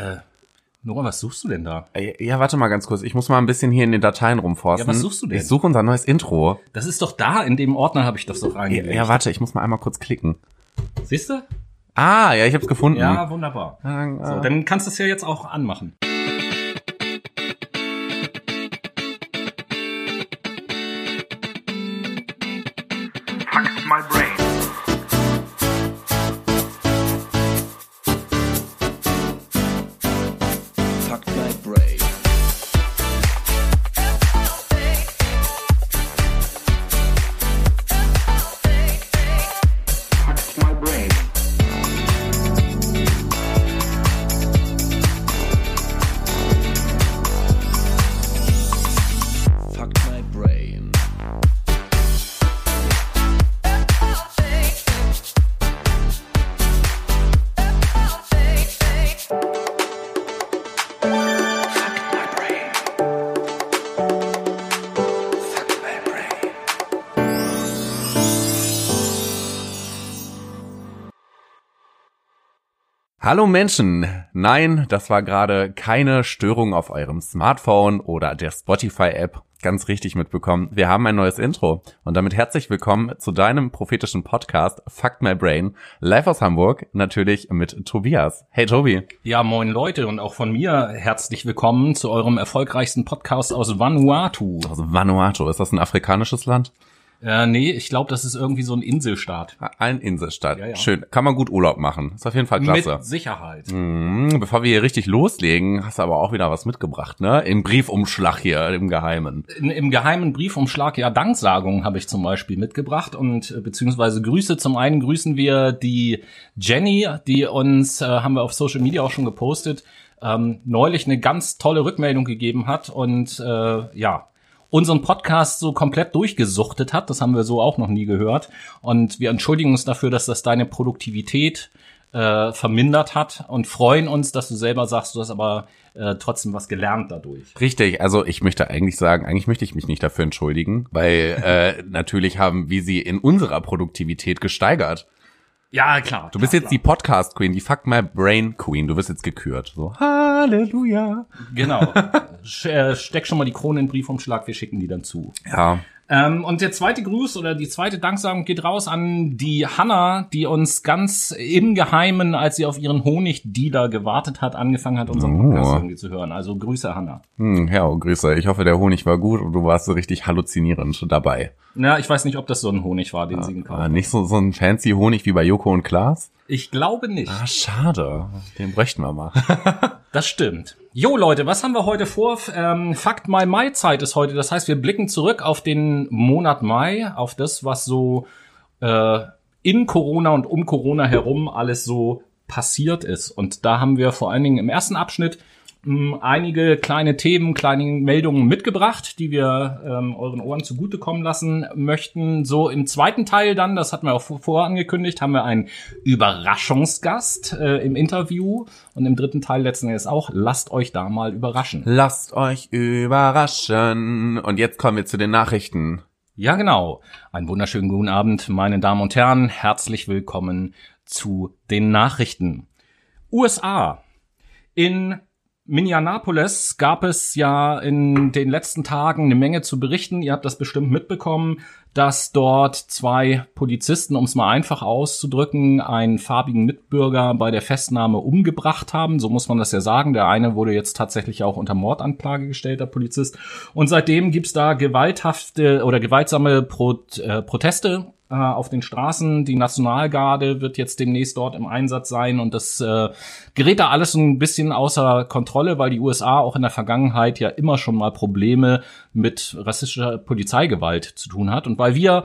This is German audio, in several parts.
Äh, Nora, was suchst du denn da? Äh, Ja, warte mal ganz kurz. Ich muss mal ein bisschen hier in den Dateien rumforsten. Ja, was suchst du denn? Ich suche unser neues Intro. Das ist doch da, in dem Ordner habe ich das doch Ja, reingelegt. ja, warte, ich muss mal einmal kurz klicken. Siehst du? Ah, ja, ich hab's gefunden. Ja, wunderbar. Äh, So, dann kannst du es ja jetzt auch anmachen. Hallo Menschen! Nein, das war gerade keine Störung auf eurem Smartphone oder der Spotify-App. Ganz richtig mitbekommen. Wir haben ein neues Intro. Und damit herzlich willkommen zu deinem prophetischen Podcast Fuck My Brain. Live aus Hamburg, natürlich mit Tobias. Hey Tobi. Ja, moin Leute und auch von mir herzlich willkommen zu eurem erfolgreichsten Podcast aus Vanuatu. Aus Vanuatu. Ist das ein afrikanisches Land? Äh, nee, ich glaube, das ist irgendwie so ein Inselstaat. Ein Inselstaat. Ja, ja. Schön. Kann man gut Urlaub machen. Ist auf jeden Fall klasse. Mit Sicherheit. Mhm, Bevor wir hier richtig loslegen, hast du aber auch wieder was mitgebracht, ne? Im Briefumschlag hier, im Geheimen. In, Im geheimen Briefumschlag ja Danksagungen habe ich zum Beispiel mitgebracht und äh, beziehungsweise Grüße. Zum einen grüßen wir die Jenny, die uns, äh, haben wir auf Social Media auch schon gepostet, ähm, neulich eine ganz tolle Rückmeldung gegeben hat und äh, ja, unseren Podcast so komplett durchgesuchtet hat. Das haben wir so auch noch nie gehört. Und wir entschuldigen uns dafür, dass das deine Produktivität äh, vermindert hat und freuen uns, dass du selber sagst, du hast aber äh, trotzdem was gelernt dadurch. Richtig, also ich möchte eigentlich sagen, eigentlich möchte ich mich nicht dafür entschuldigen, weil äh, natürlich haben wir sie in unserer Produktivität gesteigert. Ja, klar. Du bist jetzt die Podcast Queen, die Fuck My Brain Queen. Du wirst jetzt gekürt. So Halleluja. Genau. Äh, Steck schon mal die Krone in den Briefumschlag, wir schicken die dann zu. Ja, Ähm, und der zweite Gruß oder die zweite Danksagung geht raus an die Hanna, die uns ganz im Geheimen, als sie auf ihren Honigdealer gewartet hat, angefangen hat, unseren Oh. Podcast irgendwie zu hören. Also Grüße, Hanna. hm, ja, oh, Grüße. Ich hoffe, der Honig war gut und du warst so richtig halluzinierend dabei. Na, ich weiß nicht, ob das so ein Honig war, den sie gekauft Ah, hat. nicht so, so ein fancy Honig wie bei Joko und Klaas? Ich glaube nicht. Ah, schade. Den bräuchten wir mal. Das stimmt. Jo Leute, was haben wir heute vor? Ähm, Fakt Mai Mai Zeit ist heute. Das heißt, wir blicken zurück auf den Monat Mai, auf das, was so äh, in Corona und um Corona herum alles so passiert ist. Und da haben wir vor allen Dingen im ersten Abschnitt einige kleine Themen, kleine Meldungen mitgebracht, die wir ähm, euren Ohren zugutekommen lassen möchten. So im zweiten Teil dann, das hatten wir auch vor- vorher angekündigt, haben wir einen Überraschungsgast äh, im Interview. Und im dritten Teil letzten Endes auch, lasst euch da mal überraschen. Lasst euch überraschen. Und jetzt kommen wir zu den Nachrichten. Ja, genau. Einen wunderschönen guten Abend, meine Damen und Herren. Herzlich willkommen zu den Nachrichten. USA. In Minneapolis gab es ja in den letzten Tagen eine Menge zu berichten. Ihr habt das bestimmt mitbekommen, dass dort zwei Polizisten, um es mal einfach auszudrücken, einen farbigen Mitbürger bei der Festnahme umgebracht haben. So muss man das ja sagen. Der eine wurde jetzt tatsächlich auch unter Mordanklage gestellt, der Polizist. Und seitdem gibt's da gewalthafte oder gewaltsame Pro äh, Proteste äh, auf den Straßen. Die Nationalgarde wird jetzt demnächst dort im Einsatz sein und das äh, gerät da alles ein bisschen außer Kontrolle, weil die USA auch in der Vergangenheit ja immer schon mal Probleme mit rassistischer Polizeigewalt zu tun hat. Und weil wir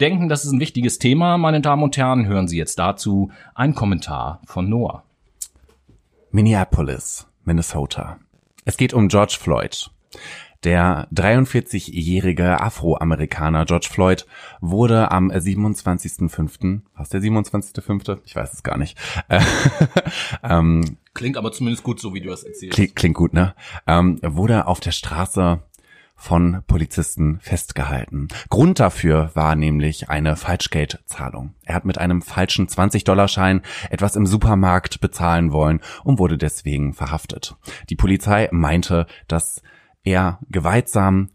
denken, das ist ein wichtiges Thema, meine Damen und Herren, hören Sie jetzt dazu einen Kommentar von Noah. Minneapolis, Minnesota. Es geht um George Floyd. Der 43-jährige Afroamerikaner George Floyd wurde am 27.05., was der 27.05.? Ich weiß es gar nicht. Äh, ähm, Klingt aber zumindest gut, so wie du das erzählst. klingt, klingt gut, ne? Ähm, wurde auf der Straße von Polizisten festgehalten. Grund dafür war nämlich eine Falschgeldzahlung. Er hat mit einem falschen 20-Dollar-Schein etwas im Supermarkt bezahlen wollen und wurde deswegen verhaftet. Die Polizei meinte, dass er gewaltsam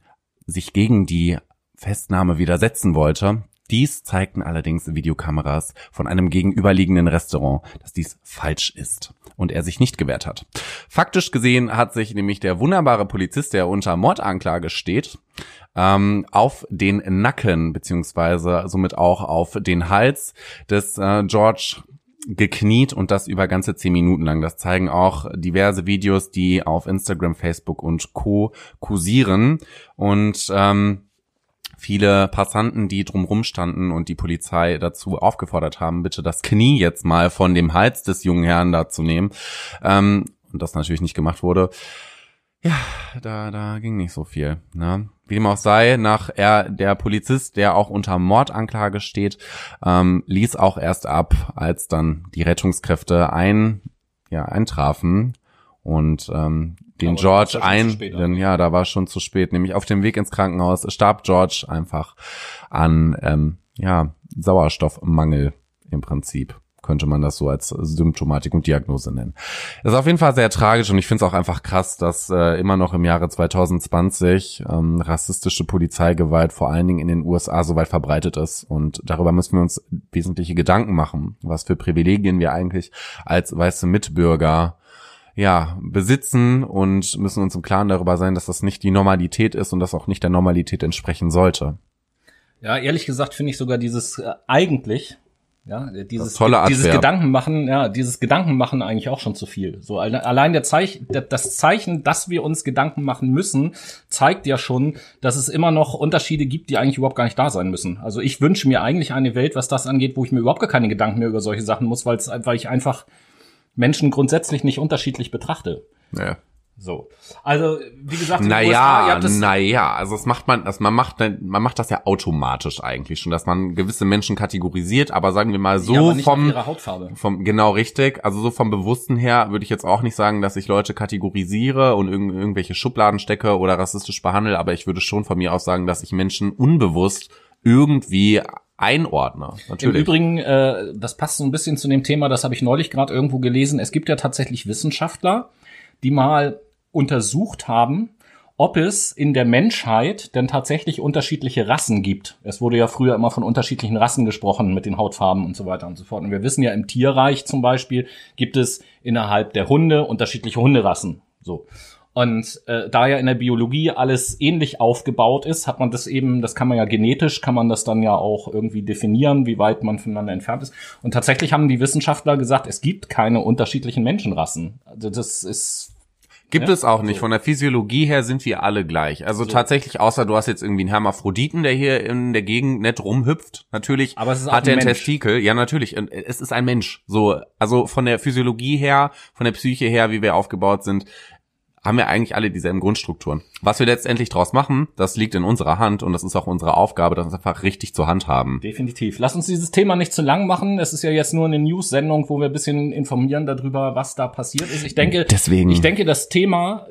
sich gegen die Festnahme widersetzen wollte. Dies zeigten allerdings Videokameras von einem gegenüberliegenden Restaurant, dass dies falsch ist und er sich nicht gewehrt hat. Faktisch gesehen hat sich nämlich der wunderbare Polizist, der unter Mordanklage steht, ähm, auf den Nacken beziehungsweise somit auch auf den Hals des äh, George gekniet und das über ganze zehn Minuten lang. Das zeigen auch diverse Videos, die auf Instagram, Facebook und Co. kursieren. Und ähm, viele Passanten, die drumrum standen und die Polizei dazu aufgefordert haben, bitte das Knie jetzt mal von dem Hals des jungen Herrn da zu nehmen. Ähm, und das natürlich nicht gemacht wurde. Ja, da, da ging nicht so viel. Ne? Wie dem auch sei, nach er, der Polizist, der auch unter Mordanklage steht, ähm, ließ auch erst ab, als dann die Rettungskräfte ein, ja, eintrafen und ähm, den Aber George ein, denn ja, da war schon zu spät. Nämlich auf dem Weg ins Krankenhaus starb George einfach an ähm, ja Sauerstoffmangel im Prinzip könnte man das so als Symptomatik und Diagnose nennen. Ist auf jeden Fall sehr tragisch und ich finde es auch einfach krass, dass äh, immer noch im Jahre 2020 ähm, rassistische Polizeigewalt vor allen Dingen in den USA so weit verbreitet ist und darüber müssen wir uns wesentliche Gedanken machen, was für Privilegien wir eigentlich als weiße Mitbürger ja, besitzen und müssen uns im Klaren darüber sein, dass das nicht die Normalität ist und das auch nicht der Normalität entsprechen sollte. Ja, ehrlich gesagt finde ich sogar dieses äh, eigentlich, ja, dieses, Das tolle dieses Adverb. Gedankenmachen, ja, dieses Gedankenmachen eigentlich auch schon zu viel. So alle- allein der Zeich, das Zeichen, dass wir uns Gedanken machen müssen, zeigt ja schon, dass es immer noch Unterschiede gibt, die eigentlich überhaupt gar nicht da sein müssen. Also ich wünsche mir eigentlich eine Welt, was das angeht, wo ich mir überhaupt gar keine Gedanken mehr über solche Sachen muss, weil es weil ich einfach Menschen grundsätzlich nicht unterschiedlich betrachte. Ja. So. Also, wie gesagt, den USA, Naja, naja, also das macht man, das, man macht, man macht das ja automatisch eigentlich schon, dass man gewisse Menschen kategorisiert, aber sagen wir mal so ja, aber nicht nach vom, ihrer Hautfarbe. vom, genau richtig, also so vom Bewussten her würde ich jetzt auch nicht sagen, dass ich Leute kategorisiere und irg irgendwelche Schubladen stecke oder rassistisch behandle, aber ich würde schon von mir aus sagen, dass ich Menschen unbewusst irgendwie einordne. Im Natürlich. Übrigen, äh, das passt so ein bisschen zu dem Thema, das habe ich neulich gerade irgendwo gelesen. Es gibt ja tatsächlich Wissenschaftler, die mal untersucht haben, ob es in der Menschheit denn tatsächlich unterschiedliche Rassen gibt. Es wurde ja früher immer von unterschiedlichen Rassen gesprochen mit den Hautfarben und so weiter und so fort. Und wir wissen ja, im Tierreich zum Beispiel gibt es innerhalb der Hunde unterschiedliche Hunderassen. So. Und äh, da ja in der Biologie alles ähnlich aufgebaut ist, hat man das eben, das kann man ja genetisch, kann man das dann ja auch irgendwie definieren, wie weit man voneinander entfernt ist. Und tatsächlich haben die Wissenschaftler gesagt, es gibt keine unterschiedlichen Menschenrassen. Also das ist Gibt Ja, es auch nicht. so. Von der Physiologie her sind wir alle gleich. Also tatsächlich, außer du hast jetzt irgendwie einen Hermaphroditen, der hier in der Gegend nett rumhüpft. Natürlich Aber es ist hat er ein. Testikel. Ja, natürlich. Und Es ist ein Mensch. So, also von der Physiologie her, von der Psyche her, wie wir aufgebaut sind, haben wir eigentlich alle dieselben Grundstrukturen. Was wir letztendlich draus machen, das liegt in unserer Hand und das ist auch unsere Aufgabe, das einfach richtig zur Hand haben. definitiv. Lass uns dieses Thema nicht zu lang machen. Es ist ja jetzt nur eine News-Sendung, wo wir ein bisschen informieren darüber, was da passiert ist. Ich denke, Deswegen- ich denke, das Thema,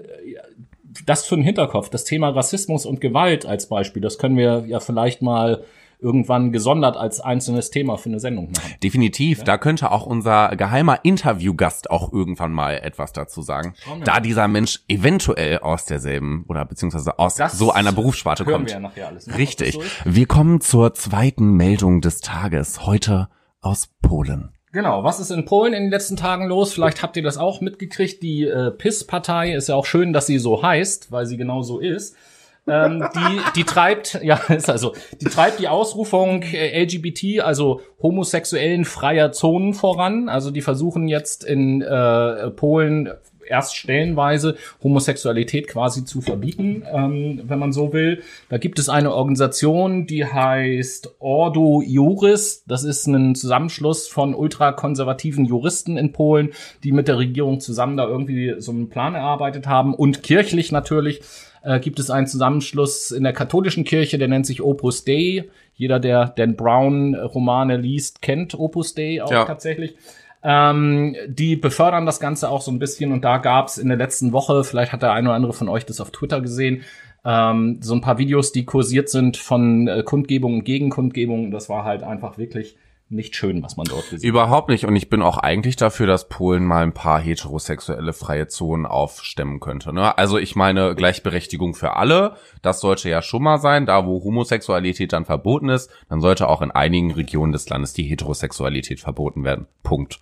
das für den Hinterkopf, das Thema Rassismus und Gewalt als Beispiel, das können wir ja vielleicht mal irgendwann gesondert als einzelnes Thema für eine Sendung machen. Definitiv, da könnte auch unser geheimer Interviewgast auch irgendwann mal etwas dazu sagen, wir da dieser Mensch eventuell aus derselben oder beziehungsweise aus Das so einer Berufssparte kommt. wir ja alles. ne? Richtig. Wir kommen zur zweiten Meldung des Tages, heute aus Polen. Genau, was ist in Polen in den letzten Tagen los? Vielleicht habt ihr das auch mitgekriegt. Die äh, PIS-Partei ist ja auch schön, dass sie so heißt, weil sie genau so ist. Ähm, die, die treibt, ja, ist also, die treibt die Ausrufung äh, LGBT, also homosexuellen freier Zonen voran. Also die versuchen jetzt in äh, Polen erst stellenweise Homosexualität quasi zu verbieten, ähm, wenn man so will. Da gibt es eine Organisation, die heißt Ordo Juris. Das ist ein Zusammenschluss von ultrakonservativen Juristen in Polen, die mit der Regierung zusammen da irgendwie so einen Plan erarbeitet haben und kirchlich natürlich äh, gibt es einen Zusammenschluss in der katholischen Kirche, der nennt sich Opus Dei. Jeder, der Dan Brown Romane liest, kennt Opus Dei auch Ja. tatsächlich. Ähm, die befördern das Ganze auch so ein bisschen und da gab es in der letzten Woche, vielleicht hat der eine oder andere von euch das auf Twitter gesehen, ähm, so ein paar Videos, die kursiert sind von äh, Kundgebungen und Gegenkundgebungen. Das war halt einfach wirklich nicht schön, was man dort gesehen hat. Überhaupt nicht. Und ich bin auch eigentlich dafür, dass Polen mal ein paar heterosexuelle freie Zonen aufstemmen könnte. Ne? Also ich meine Gleichberechtigung für alle. Das sollte ja schon mal sein. Da, wo Homosexualität dann verboten ist, dann sollte auch in einigen Regionen des Landes die Heterosexualität verboten werden. Punkt.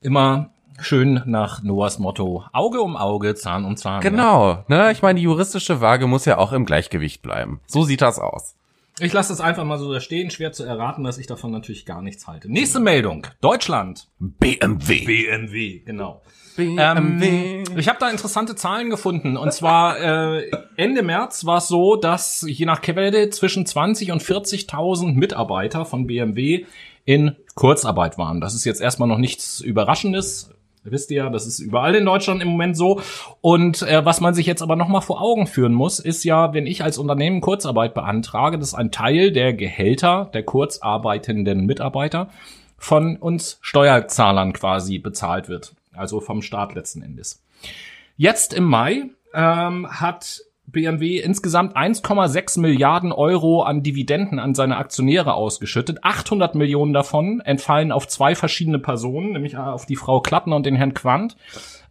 Immer schön nach Noahs Motto Auge um Auge, Zahn um Zahn. Ja. Genau. Ne? Ich meine, die juristische Waage muss ja auch im Gleichgewicht bleiben. So sieht das aus. Ich lasse es einfach mal so da stehen. Schwer zu erraten, dass ich davon natürlich gar nichts halte. Nächste Meldung. Deutschland. BMW. BMW, genau. Ähm, ich habe da interessante Zahlen gefunden. Und zwar äh, Ende März war es so, dass je nach Quelle zwischen 20 und 40.000 Mitarbeiter von BMW in Kurzarbeit waren. Das ist jetzt erstmal noch nichts Überraschendes. Wisst ihr ja, das ist überall in Deutschland im Moment so. Und äh, was man sich jetzt aber nochmal vor Augen führen muss, ist ja, wenn ich als Unternehmen Kurzarbeit beantrage, dass ein Teil der Gehälter der kurzarbeitenden Mitarbeiter von uns Steuerzahlern quasi bezahlt wird. Also vom Staat letzten Endes. Jetzt im Mai ähm, hat BMW insgesamt 1,6 Milliarden Euro an Dividenden an seine Aktionäre ausgeschüttet. 800 Millionen davon entfallen auf zwei verschiedene Personen, nämlich auf die Frau Klattner und den Herrn Quandt,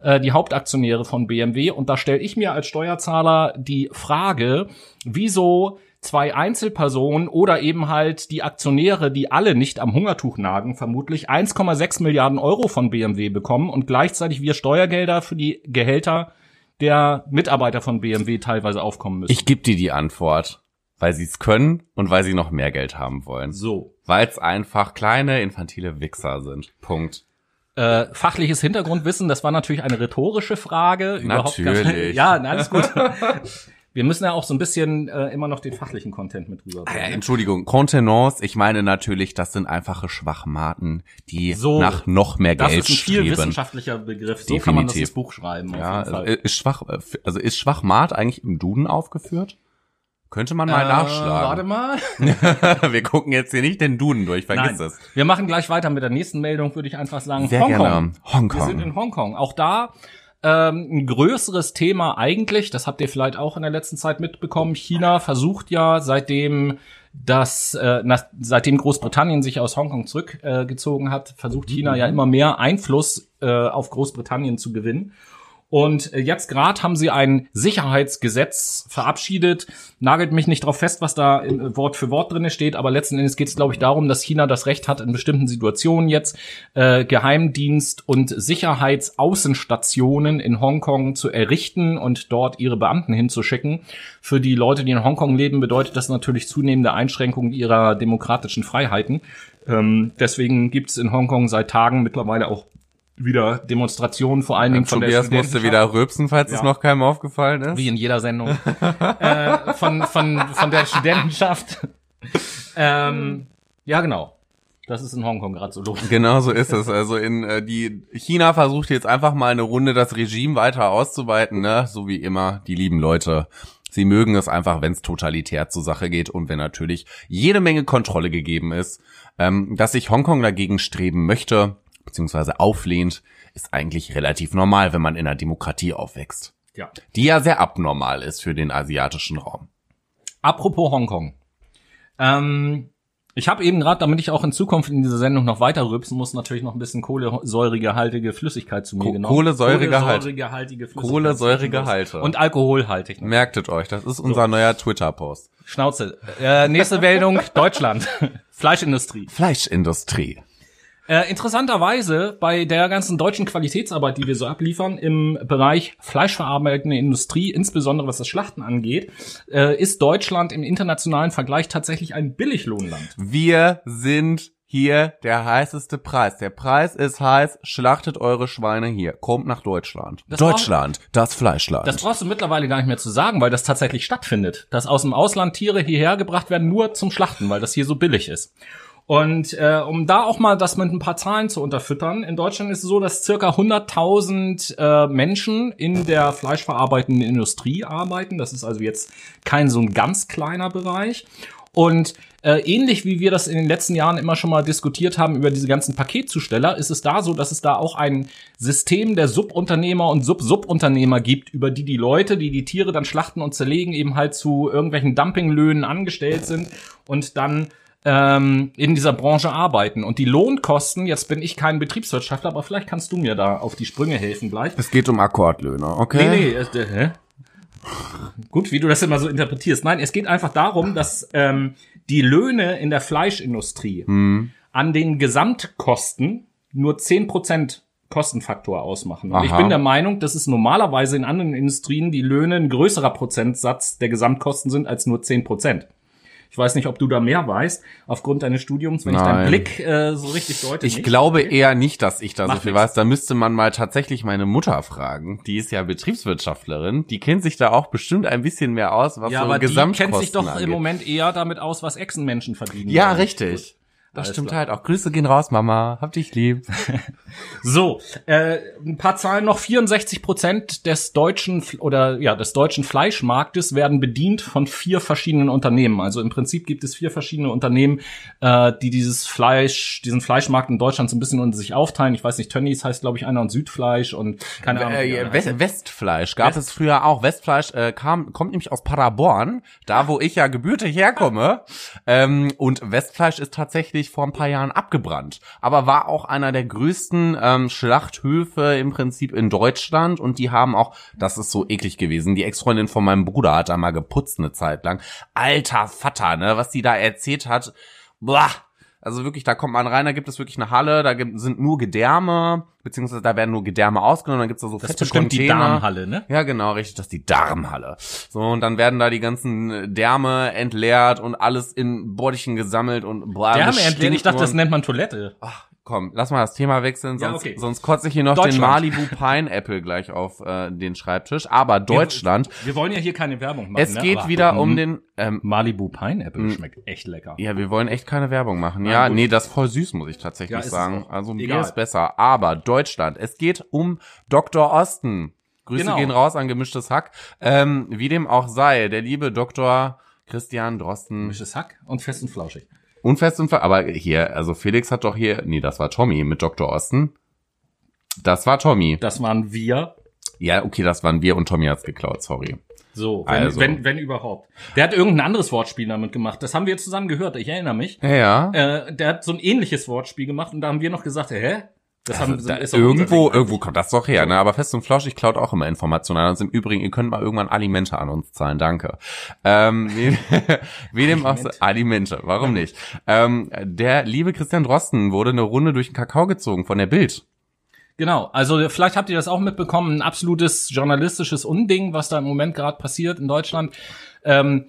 äh, die Hauptaktionäre von BMW. Und da stelle ich mir als Steuerzahler die Frage, wieso zwei Einzelpersonen oder eben halt die Aktionäre, die alle nicht am Hungertuch nagen, vermutlich 1,6 Milliarden Euro von BMW bekommen und gleichzeitig wir Steuergelder für die Gehälter der Mitarbeiter von BMW teilweise aufkommen müssen. Ich gebe dir die Antwort. Weil sie es können und weil sie noch mehr Geld haben wollen. so. Weil es einfach kleine, infantile Wichser sind. Punkt. Äh, fachliches Hintergrundwissen, das war natürlich eine rhetorische Frage. Überhaupt gar- Natürlich. ja, na, alles gut. Wir müssen ja auch so ein bisschen äh, immer noch den fachlichen Content mit Ah ja, rüberbringen. Entschuldigung, Contenance, ich meine natürlich, das sind einfache Schwachmaten, die So. nach noch mehr das Geld ist ein viel streben. wissenschaftlicher Begriff. So kann man das Definitiv. ins Buch schreiben. Ja, also ist schwach, äh, also ist Schwachmat eigentlich im Duden aufgeführt? Könnte man mal Äh, Warte nachschlagen. mal. Wir gucken jetzt hier nicht den Duden durch, vergiss Nein. es. Wir machen gleich weiter mit der nächsten Meldung, würde ich einfach sagen. Sehr Hongkong. gerne. Hongkong. Wir sind in Hongkong. Auch da ähm, ein größeres Thema eigentlich, das habt ihr vielleicht auch in der letzten Zeit mitbekommen. China versucht ja seitdem dass äh, nach, seitdem Großbritannien sich aus Hongkong zurückgezogen äh, hat, versucht China ja immer mehr Einfluss äh, auf Großbritannien zu gewinnen. Und äh, jetzt gerade haben sie ein Sicherheitsgesetz verabschiedet. Nagelt mich nicht drauf fest, was da äh, Wort für Wort drinne steht, aber letzten Endes geht es, glaube ich, darum, dass China das Recht hat, in bestimmten Situationen jetzt äh, Geheimdienst und Sicherheitsaußenstationen in Hongkong zu errichten und dort ihre Beamten hinzuschicken. Für die Leute, die in Hongkong leben, bedeutet das natürlich zunehmende Einschränkungen ihrer demokratischen Freiheiten. Ähm, deswegen gibt es in Hongkong seit Tagen mittlerweile auch wieder Demonstrationen, vor allen Dingen von der Tobias musste Studentenschaft. wieder rülpsen, falls es Ja. noch keinem aufgefallen ist. Wie in jeder Sendung. äh, von, von, von der Studentenschaft. ähm, ja, genau. Das ist in Hongkong gerade so los. Genau so ist es. Also in äh, die China versucht jetzt einfach mal eine Runde das Regime weiter auszuweiten, ne? So wie immer, die lieben Leute. Sie mögen es einfach, wenn es totalitär zur Sache geht und wenn natürlich jede Menge Kontrolle gegeben ist. Ähm, dass sich Hongkong dagegen streben möchte, beziehungsweise auflehnt, ist eigentlich relativ normal, wenn man in einer Demokratie aufwächst. Ja. Die ja sehr abnormal ist für den asiatischen Raum. Apropos Hongkong. Ähm, ich habe eben gerade, damit ich auch in Zukunft in dieser Sendung noch weiter rübsen muss, natürlich noch ein bisschen kohlensäurigehaltige Flüssigkeit zu mir Ko- genommen. kohlensäurige Halt- Kohlensäurehaltige Flüssigkeit. Kohlensäurige Halte. Und alkoholhaltig. Merktet euch, das ist unser neuer Twitter-Post. Schnauze. Äh, nächste Meldung, Deutschland. Fleischindustrie. Fleischindustrie. Äh, interessanterweise bei der ganzen deutschen Qualitätsarbeit, die wir so abliefern im Bereich fleischverarbeitende Industrie, insbesondere was das Schlachten angeht, äh, ist Deutschland im internationalen Vergleich tatsächlich ein Billiglohnland. Wir sind hier der heißeste Preis. Der Preis ist heiß. Schlachtet eure Schweine hier. Kommt nach Deutschland. Das Deutschland, das Fleischland. Das brauchst du mittlerweile gar nicht mehr zu sagen, weil das tatsächlich stattfindet. Dass aus dem Ausland Tiere hierher gebracht werden, nur zum Schlachten, weil das hier so billig ist. Und äh, um da auch mal das mit ein paar Zahlen zu unterfüttern, in Deutschland ist es so, dass circa 100.000 äh, Menschen in der fleischverarbeitenden Industrie arbeiten. Das ist also jetzt kein so ein ganz kleiner Bereich. Und äh, ähnlich wie wir das in den letzten Jahren immer schon mal diskutiert haben über diese ganzen Paketzusteller, ist es da so, dass es da auch ein System der Subunternehmer und Sub-Subunternehmer gibt, über die die Leute, die die Tiere dann schlachten und zerlegen, eben halt zu irgendwelchen Dumpinglöhnen angestellt sind und dann ähm, in dieser Branche arbeiten. Und die Lohnkosten, jetzt bin ich kein Betriebswirtschaftler, aber vielleicht kannst du mir da auf die Sprünge helfen gleich. Es geht um Akkordlöhne, okay? Nee, nee, äh, hä? Gut, wie du das immer so interpretierst. Nein, es geht einfach darum, dass ähm, die Löhne in der Fleischindustrie an den Gesamtkosten nur 10% Kostenfaktor ausmachen. Und ich bin der Meinung, dass es normalerweise in anderen Industrien die Löhne ein größerer Prozentsatz der Gesamtkosten sind als nur 10%. Ich weiß nicht, ob du da mehr weißt, aufgrund deines Studiums, wenn ich Nein. deinen Blick äh, so richtig deute. Ich nicht. glaube eher nicht, dass ich da so Macht viel nichts. weiß. Da müsste man mal tatsächlich meine Mutter fragen. Die ist ja Betriebswirtschaftlerin. Die kennt sich da auch bestimmt ein bisschen mehr aus, was Ja, so aber die Gesamtkosten kennt sich doch angeht. im Moment eher damit aus, was Echsenmenschen verdienen. Ja, richtig. Das Alles stimmt klar. halt auch. Grüße gehen raus, Mama. Hab dich lieb. So, äh, ein paar Zahlen noch. 64 Prozent des deutschen oder ja des deutschen Fleischmarktes werden bedient von vier verschiedenen Unternehmen. Also im Prinzip gibt es vier verschiedene Unternehmen, äh, die dieses Fleisch, diesen Fleischmarkt in Deutschland so ein bisschen unter sich aufteilen. Ich weiß nicht, Tönnies heißt glaube ich einer und Südfleisch und keine Ahnung. Äh, West. Westfleisch gab West- es früher auch. Westfleisch äh, kam, kommt nämlich aus Paderborn, da wo ich ja gebürtig herkomme. ähm, und Westfleisch ist tatsächlich vor ein paar Jahren abgebrannt. Aber war auch einer der größten ähm, Schlachthöfe im Prinzip in Deutschland. Und die haben auch, das ist so eklig gewesen, die Ex-Freundin von meinem Bruder hat da mal geputzt eine Zeit lang. Alter Vater, ne, was die da erzählt hat. Boah. Also wirklich, da kommt man rein, da gibt es wirklich eine Halle, da gibt, sind nur Gedärme, beziehungsweise da werden nur Gedärme ausgenommen, dann gibt's da so Das ist fette bestimmt die Container. Darmhalle, ne? Ja, genau, richtig, das ist die Darmhalle. So, und dann werden da die ganzen Därme entleert und alles in Bottichen gesammelt und bla, Därme das entleeren. Ich dachte, das nennt man Toilette. Ach, komm, lass mal das Thema wechseln, Ja, sonst, okay. sonst kotze ich hier noch den. Malibu Pineapple gleich auf äh, den Schreibtisch. Aber Deutschland, Wir wollen ja hier keine Werbung machen. es ne? geht Aber- wieder um Mhm. den, ähm, Malibu Pineapple schmeckt echt lecker. ja, wir wollen echt keine Werbung machen. Ja, gut. nee, das ist voll süß, muss ich tatsächlich Ja, sagen. Also Bier Egal. ist besser. Aber Deutschland, es geht um Dr. Osten. Grüße Genau. gehen raus an gemischtes Hack. Ähm, wie dem auch sei, der liebe Dr. Christian Drosten. Misches Hack und fest und flauschig. Unfest und ver aber hier, also Felix hat doch hier, nee, das war Tommy mit Dr. Osten. Das war Tommy. Das waren wir. Ja, okay, das waren wir und Tommy hat's geklaut, sorry. So, wenn, Also. wenn, wenn überhaupt. Der hat irgendein anderes Wortspiel damit gemacht. Das haben wir zusammen gehört. Ich erinnere mich. Ja, ja. Äh, der hat so ein ähnliches Wortspiel gemacht und da haben wir noch gesagt, hä? Das haben Also Da, ist irgendwo, irgendwo kommt das doch her, ne? Aber fest und flauschig klaut auch immer Informationen an uns. Im Übrigen, ihr könnt mal irgendwann Alimente an uns zahlen, danke. Ähm, wie, wie dem auch so, Alimente, warum nicht? Ähm, der liebe Christian Drosten wurde eine Runde durch den Kakao gezogen von der Bild. Genau, also vielleicht habt ihr das auch mitbekommen, ein absolutes journalistisches Unding, was da im Moment gerade passiert in Deutschland. Ähm,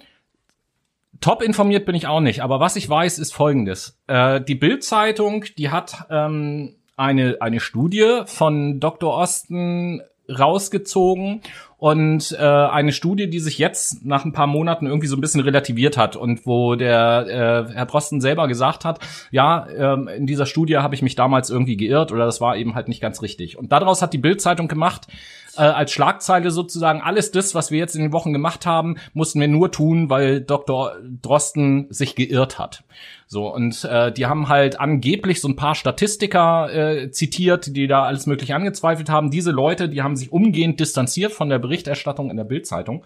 top informiert bin ich auch nicht, aber was ich weiß, ist folgendes. Äh, die Bild-Zeitung, die hat ähm, eine, eine Studie von Dr. Osten rausgezogen und äh, eine Studie, die sich jetzt nach ein paar Monaten irgendwie so ein bisschen relativiert hat und wo der äh, Herr Drosten selber gesagt hat, ja, ähm, in dieser Studie habe ich mich damals irgendwie geirrt oder das war eben halt nicht ganz richtig. Und daraus hat die Bild-Zeitung gemacht, äh, als Schlagzeile sozusagen, alles das, was wir jetzt in den Wochen gemacht haben, mussten wir nur tun, weil Dr. Drosten sich geirrt hat. So, und äh, die haben halt angeblich so ein paar Statistiker äh, zitiert, die da alles mögliche angezweifelt haben. Diese Leute, die haben sich umgehend distanziert von der Berichterstattung in der Bild-Zeitung.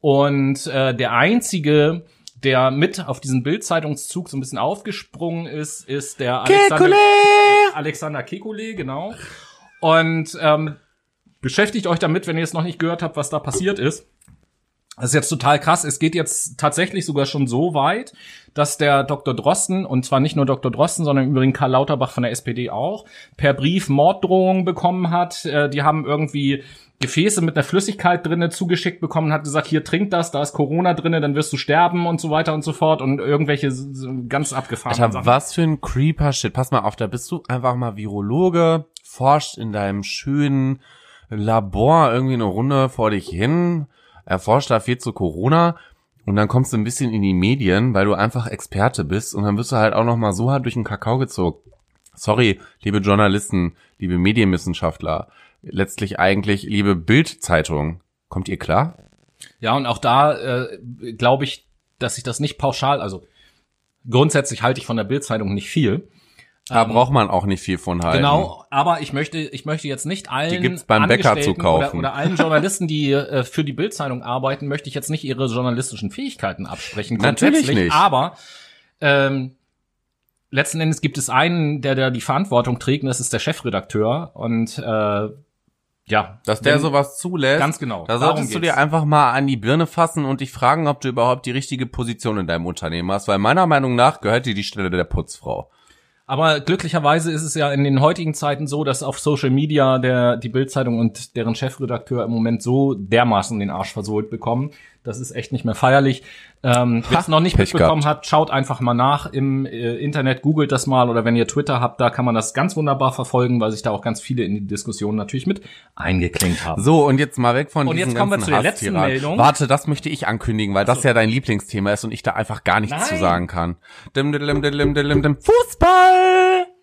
Und äh, der einzige, der mit auf diesen Bild-Zeitungszug so ein bisschen aufgesprungen ist, ist der Alexander, Alexander Kekulé, genau. Und ähm, beschäftigt euch damit, wenn ihr es noch nicht gehört habt, was da passiert ist. Das ist jetzt total krass. Es geht jetzt tatsächlich sogar schon so weit, dass der Dr. Drosten, und zwar nicht nur Dr. Drosten, sondern übrigens Karl Lauterbach von der SPD auch, per Brief Morddrohungen bekommen hat. Äh, Die haben irgendwie Gefäße mit einer Flüssigkeit drinne zugeschickt bekommen, hat gesagt, hier trink das, da ist Corona drinne, dann wirst du sterben und so weiter und so fort und irgendwelche ganz abgefahrenen Alter, was für ein Creeper-Shit. Pass mal auf, da bist du einfach mal Virologe, forscht in deinem schönen Labor irgendwie eine Runde vor dich hin, erforscht da viel zu Corona und dann kommst du ein bisschen in die Medien, weil du einfach Experte bist und dann wirst du halt auch noch mal so hart durch den Kakao gezogen. Sorry, liebe Journalisten, liebe Medienwissenschaftler, letztlich eigentlich liebe Bild-Zeitung. Kommt ihr klar? Ja, und auch da äh, glaube ich, dass ich das nicht pauschal, also grundsätzlich halte ich von der Bildzeitung nicht viel. Da braucht man auch nicht viel von halten. Genau, aber ich möchte, ich möchte jetzt nicht allen Die gibt's beim Bäcker zu kaufen. Oder, oder allen Journalisten, die äh, für die Bildzeitung arbeiten, möchte ich jetzt nicht ihre journalistischen Fähigkeiten absprechen. Natürlich nicht. Aber ähm, letzten Endes gibt es einen, der da die Verantwortung trägt, und das ist der Chefredakteur. Und äh, ja, Dass der sowas zulässt. Ganz genau. Da solltest du dir einfach mal an die Birne fassen und dich fragen, ob du überhaupt die richtige Position in deinem Unternehmen hast, weil meiner Meinung nach gehört dir die Stelle der Putzfrau. Aber glücklicherweise ist es ja in den heutigen Zeiten so, dass auf Social Media der die Bildzeitung und deren Chefredakteur im Moment so dermaßen den Arsch versohlt bekommen. Das ist echt nicht mehr feierlich. Ähm, Wer es noch nicht Pech mitbekommen gehabt. hat, schaut einfach mal nach im äh, Internet, googelt das mal oder wenn ihr Twitter habt, da kann man das ganz wunderbar verfolgen, weil sich da auch ganz viele in die Diskussion natürlich mit eingeklinkt haben. So, und jetzt mal weg von Und diesen jetzt kommen wir zu der letzten. Meldung. Warte, das möchte ich ankündigen, weil das ja dein Lieblingsthema ist und ich da einfach gar nichts zu Nein. sagen kann. Dim, dim, dim, dim, dim, dim, dim. Fußball!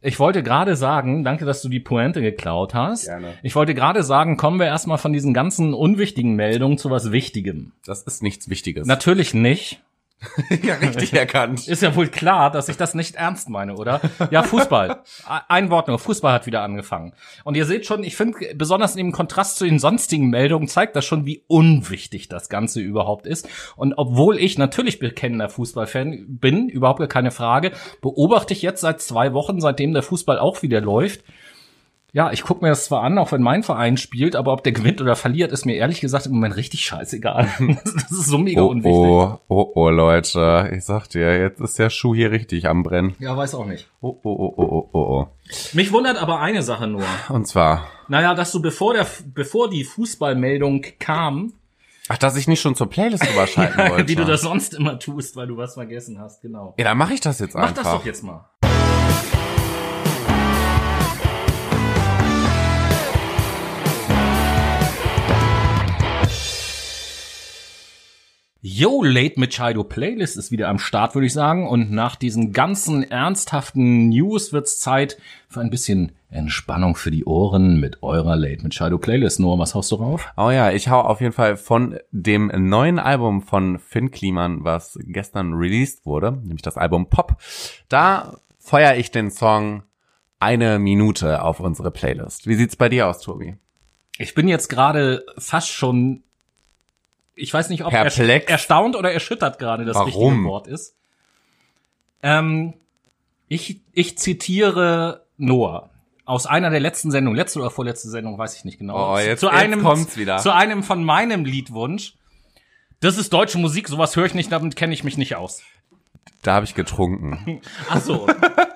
Ich wollte gerade sagen, danke, dass du die Pointe geklaut hast. Gerne. Ich wollte gerade sagen, kommen wir erstmal von diesen ganzen unwichtigen Meldungen zu was Wichtigem. Das ist nichts Wichtiges. Natürlich nicht. ja, richtig erkannt. Ist ja wohl klar, dass ich das nicht ernst meine, oder? Ja, Fußball. Ein Wort nur. Fußball hat wieder angefangen. Und ihr seht schon, ich finde, besonders im Kontrast zu den sonstigen Meldungen zeigt das schon, wie unwichtig das Ganze überhaupt ist. Und obwohl ich natürlich bekennender Fußballfan bin, überhaupt gar keine Frage, beobachte ich jetzt seit zwei Wochen, seitdem der Fußball auch wieder läuft, ja, ich gucke mir das zwar an, auch wenn mein Verein spielt, aber ob der gewinnt oder verliert, ist mir ehrlich gesagt im Moment richtig scheißegal. Das ist so mega Oh, unwichtig. oh, oh, oh, Leute. Ich sag dir, jetzt ist der Schuh hier richtig am Brennen. Ja, weiß auch nicht. Oh, oh, oh, oh, oh, oh, oh. Mich wundert aber eine Sache nur. Und zwar, Naja, dass du bevor der, bevor die Fußballmeldung kam, ach, dass ich nicht schon zur Playlist überschalten wollte. wie du das sonst immer tust, weil du was vergessen hast, genau. Ja, dann mache ich das jetzt Mach einfach. das doch jetzt mal. Yo, Late Machado Playlist ist wieder am Start, würde ich sagen. Und nach diesen ganzen ernsthaften News wird's Zeit für ein bisschen Entspannung für die Ohren mit eurer Late Machado Playlist. Noah, was haust du drauf? Oh ja, ich hau auf jeden Fall von dem neuen Album von Finn Kliman, was gestern released wurde, nämlich das Album Pop. Da feuer ich den Song eine Minute auf unsere Playlist. Wie sieht's bei dir aus, Tobi? Ich bin jetzt gerade fast schon, ich weiß nicht, ob Perplex? erst- erstaunt oder erschüttert gerade das Warum? richtige Wort ist. Ähm, ich, ich zitiere Noah aus einer der letzten Sendungen, letzte oder vorletzte Sendung, weiß ich nicht genau. Oh, jetzt- zu jetzt einem, kommt's wieder. Zu einem von meinem Liedwunsch. Das ist deutsche Musik, sowas höre ich nicht, damit kenne ich mich nicht aus. Da habe ich getrunken. Ach so,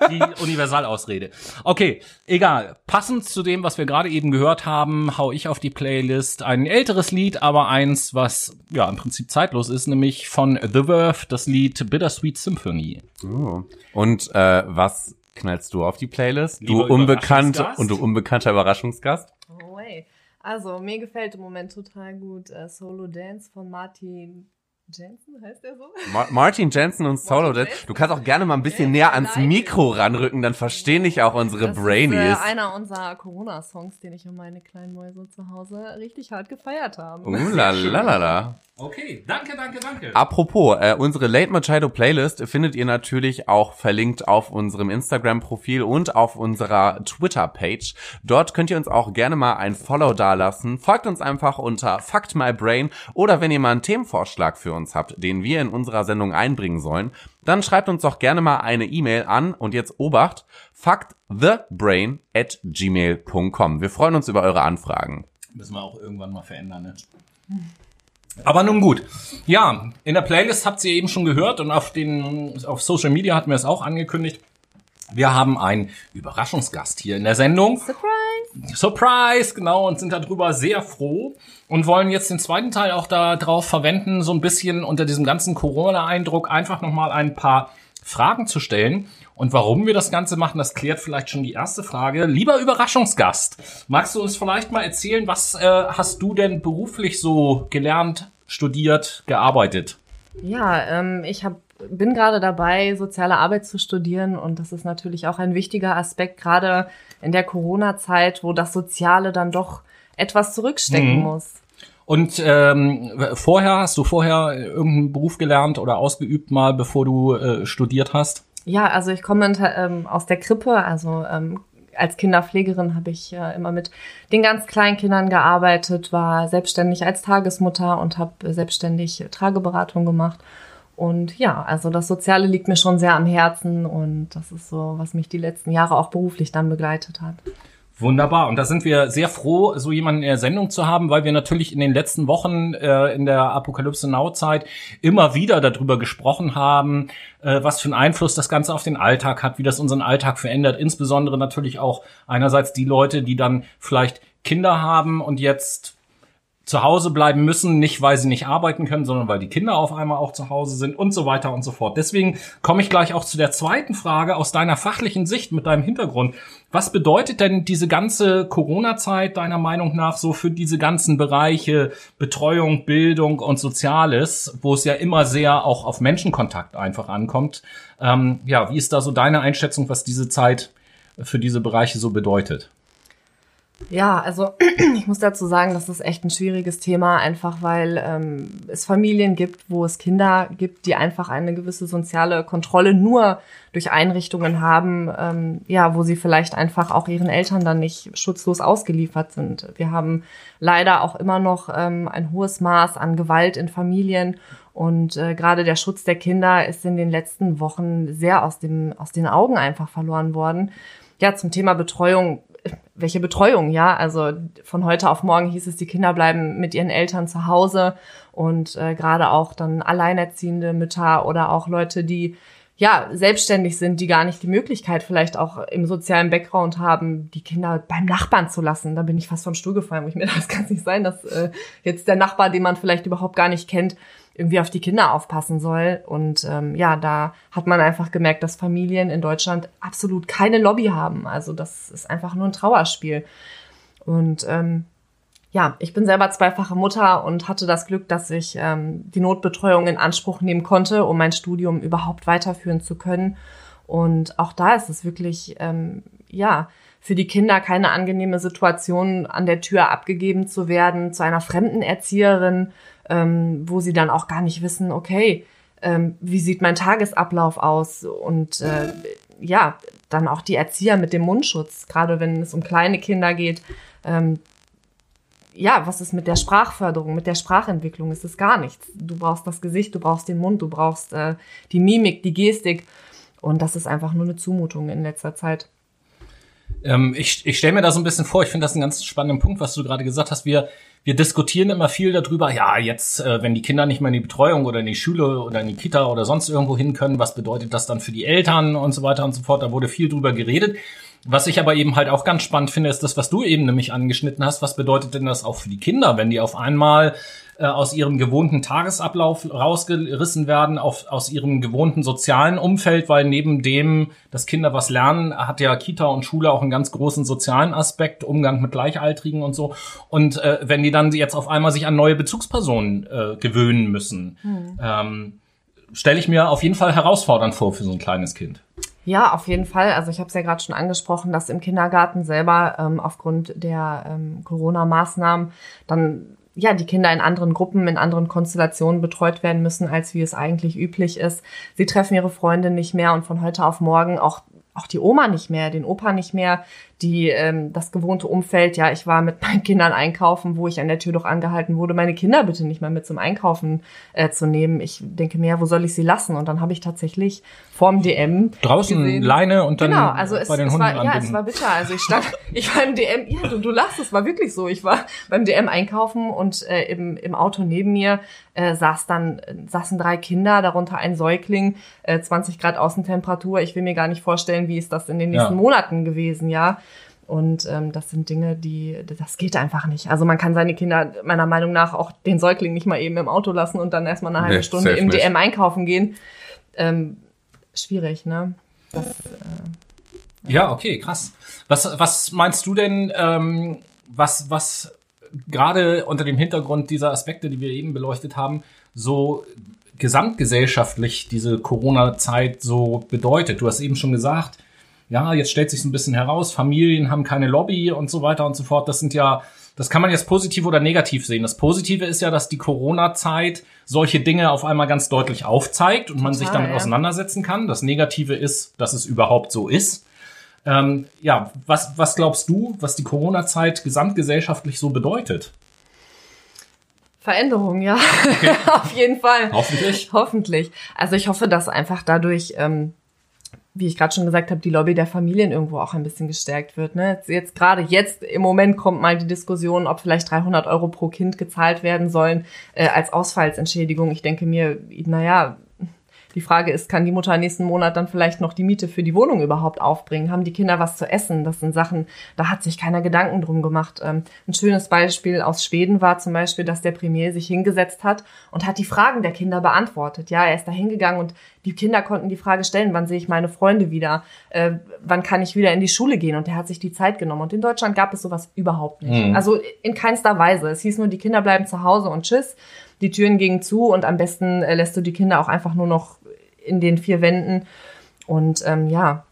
die Universalausrede. Okay, egal. Passend zu dem, was wir gerade eben gehört haben, hau ich auf die Playlist ein älteres Lied, aber eins, was ja im Prinzip zeitlos ist, nämlich von The Verve, das Lied Bittersweet Symphony. Oh. Und äh, was knallst du auf die Playlist? Lieber du unbekannt und du unbekannter Überraschungsgast? Oh, hey. Also, mir gefällt im Moment total gut äh, Solo Dance von Martin Jensen, heißt der so? Ma Martin Jensen und Solo. Jensen. Du kannst auch gerne mal ein bisschen näher ans. Mikro ranrücken, dann verstehen dich auch unsere Das Brainies. ist äh, einer unserer Corona-Songs, den ich und meine kleinen Mäuse zu Hause richtig hart gefeiert haben. Uh, la, la, la, la. Okay, danke, danke, danke. Apropos, äh, unsere Late Machado Playlist findet ihr natürlich auch verlinkt auf unserem Instagram-Profil und auf unserer Twitter-Page. Dort könnt ihr uns auch gerne mal ein Follow dalassen. Folgt uns einfach unter Fact My Brain oder wenn ihr mal einen Themenvorschlag für uns habt, den wir in unserer Sendung einbringen sollen, dann schreibt uns doch gerne mal eine E-Mail an und jetzt Obacht, factthebrain at gmail.com. Wir freuen uns über eure Anfragen. Müssen wir auch irgendwann mal verändern, ne? Aber nun gut. Ja, in der Playlist habt ihr eben schon gehört und auf den, auf Social Media hatten wir es auch angekündigt. Wir haben einen Überraschungsgast hier in der Sendung. Surprise! Surprise, genau, und sind darüber sehr froh und wollen jetzt den zweiten Teil auch darauf verwenden, so ein bisschen unter diesem ganzen Corona-Eindruck einfach nochmal ein paar Fragen zu stellen. Und warum wir das Ganze machen, das klärt vielleicht schon die erste Frage. Lieber Überraschungsgast, magst du uns vielleicht mal erzählen, was äh, hast du denn beruflich so gelernt, studiert, gearbeitet? Ja, ähm, ich hab, bin gerade dabei, soziale Arbeit zu studieren und das ist natürlich auch ein wichtiger Aspekt, gerade in der Corona-Zeit, wo das Soziale dann doch etwas zurückstecken Mhm. muss. Und ähm, vorher, hast du vorher irgendeinen Beruf gelernt oder ausgeübt mal, bevor du äh, studiert hast? Ja, also ich komme ähm, aus der Krippe, also ähm, als Kinderpflegerin habe ich äh, immer mit den ganz kleinen Kindern gearbeitet, war selbstständig als Tagesmutter und habe selbstständig Trageberatung gemacht. Und ja, also das Soziale liegt mir schon sehr am Herzen und das ist so, was mich die letzten Jahre auch beruflich dann begleitet hat. Wunderbar. Und da sind wir sehr froh, so jemanden in der Sendung zu haben, weil wir natürlich in den letzten Wochen äh, in der Apokalypse Now-Zeit immer wieder darüber gesprochen haben, äh, was für einen Einfluss das Ganze auf den Alltag hat, wie das unseren Alltag verändert. Insbesondere natürlich auch einerseits die Leute, die dann vielleicht Kinder haben und jetzt zu Hause bleiben müssen, nicht weil sie nicht arbeiten können, sondern weil die Kinder auf einmal auch zu Hause sind und so weiter und so fort. Deswegen komme ich gleich auch zu der zweiten Frage aus deiner fachlichen Sicht mit deinem Hintergrund. Was bedeutet denn diese ganze Corona-Zeit deiner Meinung nach so für diese ganzen Bereiche Betreuung, Bildung und Soziales, wo es ja immer sehr auch auf Menschenkontakt einfach ankommt? Ähm, ja, wie ist da so deine Einschätzung, was diese Zeit für diese Bereiche so bedeutet? Ja, also ich muss dazu sagen, das ist echt ein schwieriges Thema, einfach weil ähm, es Familien gibt, wo es Kinder gibt, die einfach eine gewisse soziale Kontrolle nur durch Einrichtungen haben, ähm, ja, wo sie vielleicht einfach auch ihren Eltern dann nicht schutzlos ausgeliefert sind. Wir haben leider auch immer noch ähm, ein hohes Maß an Gewalt in Familien und äh, gerade der Schutz der Kinder ist in den letzten Wochen sehr aus dem aus den Augen einfach verloren worden. Ja, zum Thema Betreuung welche Betreuung, ja. Also von heute auf morgen hieß es, die Kinder bleiben mit ihren Eltern zu Hause und äh, gerade auch dann alleinerziehende Mütter oder auch Leute, die ja selbstständig sind, die gar nicht die Möglichkeit vielleicht auch im sozialen Background haben, die Kinder beim Nachbarn zu lassen. Da bin ich fast vom Stuhl gefallen, wo ich mir das kann nicht sein, dass äh, jetzt der Nachbar, den man vielleicht überhaupt gar nicht kennt, irgendwie auf die Kinder aufpassen soll. Und ähm, ja, da hat man einfach gemerkt, dass Familien in Deutschland absolut keine Lobby haben. Also das ist einfach nur ein Trauerspiel. Und ähm, ja, ich bin selber zweifache Mutter und hatte das Glück, dass ich ähm, die Notbetreuung in Anspruch nehmen konnte, um mein Studium überhaupt weiterführen zu können. Und auch da ist es wirklich, ähm, ja, für die Kinder keine angenehme Situation, an der Tür abgegeben zu werden zu einer fremden Erzieherin, ähm, wo sie dann auch gar nicht wissen, okay, ähm, wie sieht mein Tagesablauf aus und äh, ja, dann auch die Erzieher mit dem Mundschutz, gerade wenn es um kleine Kinder geht. Ähm, ja, was ist mit der Sprachförderung, mit der Sprachentwicklung? Es ist gar nichts. Du brauchst das Gesicht, du brauchst den Mund, du brauchst äh, die Mimik, die Gestik. Und das ist einfach nur eine Zumutung in letzter Zeit. Ähm, ich ich stelle mir da so ein bisschen vor, ich finde das einen ganz spannenden Punkt, was du gerade gesagt hast. Wir, wir diskutieren immer viel darüber, ja, jetzt, äh, wenn die Kinder nicht mehr in die Betreuung oder in die Schule oder in die Kita oder sonst irgendwo hin können, was bedeutet das dann für die Eltern und so weiter und so fort. Da wurde viel drüber geredet. Was ich aber eben halt auch ganz spannend finde, ist das, was du eben nämlich angeschnitten hast. Was bedeutet denn das auch für die Kinder, wenn die auf einmal äh, aus ihrem gewohnten Tagesablauf rausgerissen werden, auf, aus ihrem gewohnten sozialen Umfeld, weil neben dem, dass Kinder was lernen, hat ja Kita und Schule auch einen ganz großen sozialen Aspekt, Umgang mit Gleichaltrigen und so. Und äh, wenn die dann jetzt auf einmal sich an neue Bezugspersonen äh, gewöhnen müssen, hm. ähm, stelle ich mir auf jeden Fall herausfordernd vor für so ein kleines Kind. Ja, auf jeden Fall. Also ich habe es ja gerade schon angesprochen, dass im Kindergarten selber ähm, aufgrund der ähm, Corona-Maßnahmen dann ja, die Kinder in anderen Gruppen, in anderen Konstellationen betreut werden müssen, als wie es eigentlich üblich ist. Sie treffen ihre Freunde nicht mehr und von heute auf morgen auch auch die Oma nicht mehr, den Opa nicht mehr, die ähm, das gewohnte Umfeld. Ja, ich war mit meinen Kindern einkaufen, wo ich an der Tür doch angehalten wurde, meine Kinder bitte nicht mehr mit zum Einkaufen äh, zu nehmen. Ich denke mir, wo soll ich sie lassen? Und dann habe ich tatsächlich vorm DM draußen gesehen, Leine und dann genau, also es, bei den es Hunden war, ja, es war bitter. Also ich stand, ich war im DM, ja, du, du lachst, es war wirklich so. Ich war beim DM einkaufen und äh, im, im Auto neben mir äh, saß dann saßen drei Kinder, darunter ein Säugling, äh, 20 Grad Außentemperatur. Ich will mir gar nicht vorstellen, wie ist das in den nächsten Ja. Monaten gewesen, ja. Und ähm, das sind Dinge, die, das geht einfach nicht. Also man kann seine Kinder meiner Meinung nach auch den Säugling nicht mal eben im Auto lassen und dann erstmal eine halbe Nee, Stunde im nicht. DM einkaufen gehen. Ähm, schwierig, ne? Das, äh, Ja, okay, krass. Was, was meinst du denn, ähm, was, was gerade unter dem Hintergrund dieser Aspekte, die wir eben beleuchtet haben, so gesamtgesellschaftlich diese Corona-Zeit so bedeutet? Du hast eben schon gesagt, ja, jetzt stellt sich so ein bisschen heraus, Familien haben keine Lobby und so weiter und so fort. Das sind ja Das kann man jetzt positiv oder negativ sehen. Das Positive ist ja, dass die Corona-Zeit solche Dinge auf einmal ganz deutlich aufzeigt und man sich Total, damit ja. auseinandersetzen kann. Das Negative ist, dass es überhaupt so ist. Ähm, ja, was, was glaubst du, was die Corona-Zeit gesamtgesellschaftlich so bedeutet? Veränderung, ja. Auf jeden Fall. Hoffentlich. Hoffentlich. Also ich hoffe, dass einfach dadurch, ähm, wie ich gerade schon gesagt habe, die Lobby der Familien irgendwo auch ein bisschen gestärkt wird. Ne? Jetzt, jetzt gerade jetzt im Moment kommt mal die Diskussion, ob vielleicht 300 Euro pro Kind gezahlt werden sollen äh, als Ausfallsentschädigung. Ich denke mir, naja, die Frage ist, kann die Mutter nächsten Monat dann vielleicht noch die Miete für die Wohnung überhaupt aufbringen? Haben die Kinder was zu essen? Das sind Sachen, da hat sich keiner Gedanken drum gemacht. Ähm, ein schönes Beispiel aus Schweden war zum Beispiel, dass der Premier sich hingesetzt hat und hat die Fragen der Kinder beantwortet. Ja, er ist da hingegangen und die Kinder konnten die Frage stellen, wann sehe ich meine Freunde wieder? Äh, wann kann ich wieder in die Schule gehen? Und er hat sich die Zeit genommen. Und in Deutschland gab es sowas überhaupt nicht. Also in keinster Weise. Es hieß nur, die Kinder bleiben zu Hause und tschüss. Die Türen gingen zu und am besten äh, lässt du die Kinder auch einfach nur noch in den vier Wänden. Und ähm, ja,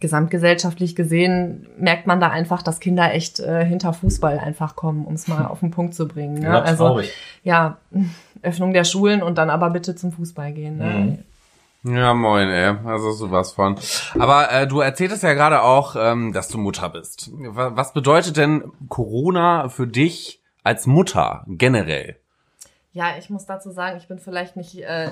gesamtgesellschaftlich gesehen merkt man da einfach, dass Kinder echt äh, hinter Fußball einfach kommen, um es mal auf den Punkt zu bringen. Ne? Ja, also traurig. ja, Öffnung der Schulen und dann aber bitte zum Fußball gehen. Ne? Ja, moin, ey. Also sowas von. Aber äh, du erzähltest ja gerade auch, ähm, dass du Mutter bist. Wa- Was bedeutet denn Corona für dich als Mutter generell? Ja, ich muss dazu sagen, ich bin vielleicht nicht äh,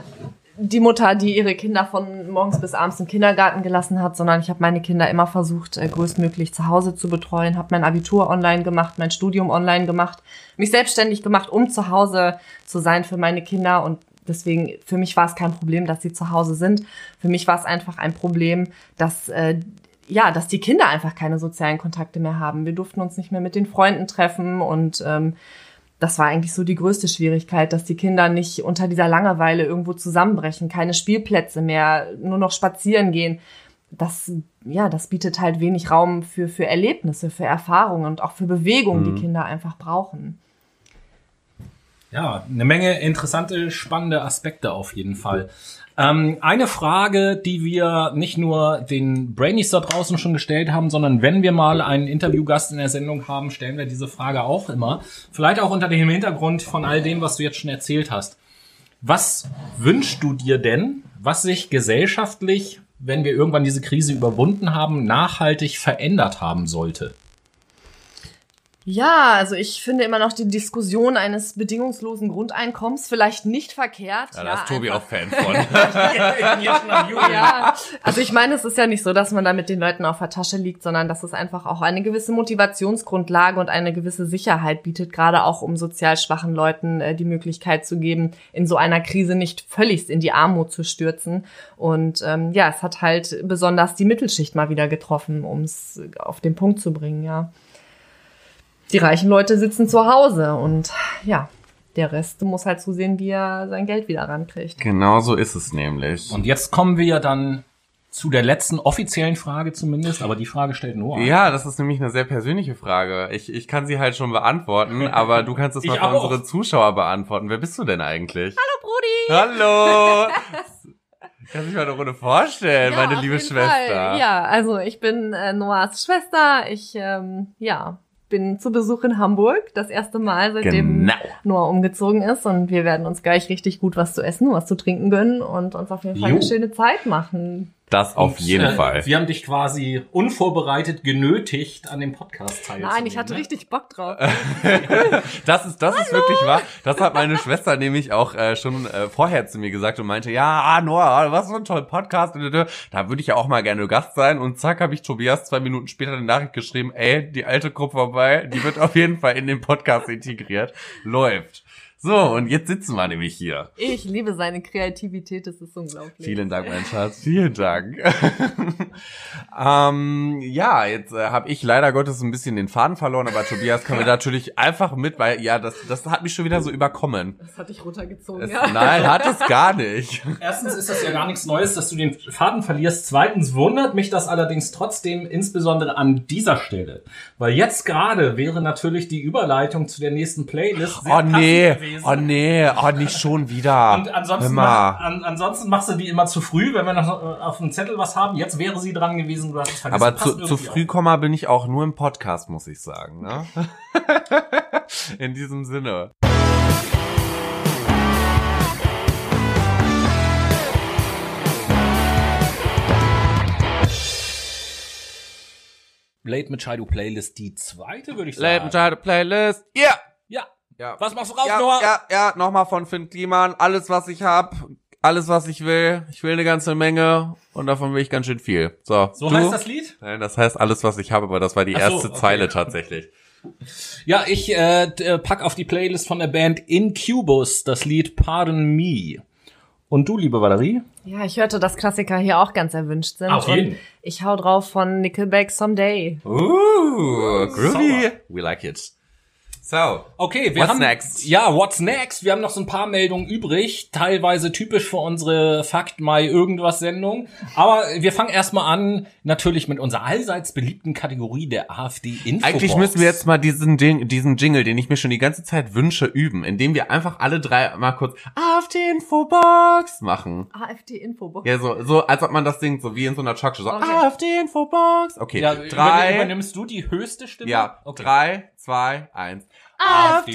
die Mutter, die ihre Kinder von morgens bis abends im Kindergarten gelassen hat, sondern ich habe meine Kinder immer versucht, äh, größtmöglich zu Hause zu betreuen, habe mein Abitur online gemacht, mein Studium online gemacht, mich selbstständig gemacht, um zu Hause zu sein für meine Kinder und deswegen für mich war es kein Problem, dass sie zu Hause sind. Für mich war es einfach ein Problem, dass äh, ja, dass die Kinder einfach keine sozialen Kontakte mehr haben. Wir durften uns nicht mehr mit den Freunden treffen und ähm, das war eigentlich so die größte Schwierigkeit, dass die Kinder nicht unter dieser Langeweile irgendwo zusammenbrechen, keine Spielplätze mehr, nur noch spazieren gehen. Das, ja, das bietet halt wenig Raum für, für Erlebnisse, für Erfahrungen und auch für Bewegung, die Kinder einfach brauchen. Ja, eine Menge interessante, spannende Aspekte auf jeden Fall. Ähm, eine Frage, die wir nicht nur den Brainies da draußen schon gestellt haben, sondern wenn wir mal einen Interviewgast in der Sendung haben, stellen wir diese Frage auch immer. Vielleicht auch unter dem Hintergrund von all dem, was du jetzt schon erzählt hast. Was wünschst du dir denn, was sich gesellschaftlich, wenn wir irgendwann diese Krise überwunden haben, nachhaltig verändert haben sollte? Ja, also ich finde immer noch die Diskussion eines bedingungslosen Grundeinkommens vielleicht nicht verkehrt. Ja, da ist Tobi einfach- auch Fan von. Ja, also ich meine, es ist ja nicht so, dass man da mit den Leuten auf der Tasche liegt, sondern dass es einfach auch eine gewisse Motivationsgrundlage und eine gewisse Sicherheit bietet, gerade auch um sozial schwachen Leuten äh, die Möglichkeit zu geben, in so einer Krise nicht völligst in die Armut zu stürzen. Und ähm, ja, es hat halt besonders die Mittelschicht mal wieder getroffen, um es auf den Punkt zu bringen, ja. Die reichen Leute sitzen zu Hause und ja, der Rest muss halt zusehen, wie er sein Geld wieder rankriegt. genau so ist es nämlich. Und jetzt kommen wir ja dann zu der letzten offiziellen Frage zumindest, aber die Frage stellt Noah. Ja, das ist nämlich eine sehr persönliche Frage. Ich, ich kann sie halt schon beantworten, aber du kannst es mal für unsere Zuschauer beantworten. Wer bist du denn eigentlich? Hallo Brudi! Hallo! Kannst du dich mal eine Runde vorstellen, Ja, meine liebe Schwester. Fall. Ja, also ich bin äh, Noahs Schwester. Ich ähm, ja bin zu Besuch in Hamburg. Das erste Mal, seitdem Genau. Noah umgezogen ist. Und wir werden uns gleich richtig gut was zu essen, was zu trinken gönnen und uns auf jeden Fall Jo. eine schöne Zeit machen. Das auf Und, jeden äh, Fall. Wir haben dich quasi unvorbereitet genötigt, an dem Podcast teilzunehmen. Nein, ich hatte ne? richtig Bock drauf. Das ist, das ist wirklich wahr. Das hat meine Schwester nämlich auch äh, schon äh, vorher zu mir gesagt und meinte, ja, ah, Noah, was für ein toller Podcast. Da würde ich ja auch mal gerne Gast sein. Und zack, habe ich Tobias zwei Minuten später eine Nachricht geschrieben, ey, die alte Gruppe vorbei, die wird auf jeden Fall in den Podcast integriert. Läuft. So, und jetzt sitzen wir nämlich hier. Ich liebe seine Kreativität, das ist unglaublich. Vielen Dank, mein Schatz. Vielen Dank. ähm, ja, jetzt äh, habe ich leider Gottes ein bisschen den Faden verloren, aber Tobias kann mir natürlich einfach mit, weil ja, das, das hat mich schon wieder so überkommen. Das hatte ich runtergezogen, Es, ja. Nein, hat es gar nicht. Erstens ist das ja gar nichts Neues, dass du den Faden verlierst. Zweitens wundert mich das allerdings trotzdem, insbesondere an dieser Stelle. Weil jetzt gerade wäre natürlich die Überleitung zu der nächsten Playlist sehr Oh, nee. gewesen. Gewesen. Oh nee, oh nicht schon wieder. Und ansonsten, mach, an, ansonsten machst du die immer zu früh, wenn wir noch äh, auf dem Zettel was haben. Jetzt wäre sie dran gewesen, du hast es vergessen. Aber zu, zu früh. Komma bin ich auch nur im Podcast, muss ich sagen. Ne? In diesem Sinne. Late Machado Playlist, die zweite, würde ich sagen. Late Machado Playlist. Ja. Ja. Ja. Was machst du raus, ja, Noah? ja, ja, nochmal von Finn Kliman. Alles, was ich hab. Alles, was ich will. Ich will eine ganze Menge. Und davon will ich ganz schön viel. So, So du? heißt das Lied? Nein, das heißt alles, was ich habe, aber das war die Ach so, erste okay. Zeile tatsächlich. Ja, ich äh, äh, pack auf die Playlist von der Band Incubus das Lied Pardon Me. Und du, liebe Valerie? Ja, ich hörte, dass Klassiker hier auch ganz erwünscht sind. Auf jeden. Und ich hau drauf von Nickelback Someday. Uh, groovy. We like it. So. Okay, wir What's haben next? ja What's next? Wir haben noch so ein paar Meldungen übrig, teilweise typisch für unsere Fakt Mai irgendwas Sendung. Aber wir fangen erstmal an, natürlich mit unserer allseits beliebten Kategorie der AfD Infobox. Eigentlich müssen wir jetzt mal diesen, Ding, diesen Jingle, den ich mir schon die ganze Zeit wünsche, üben, indem wir einfach alle drei mal kurz auf die Infobox machen. AfD-Infobox. Ja, so, so, als ob man das singt, so wie in so einer Talkshow, so Okay. auf die Infobox. Okay, ja, drei, drei. Übernimmst du die höchste Stimme? ja, okay. drei, zwei, eins. Auf die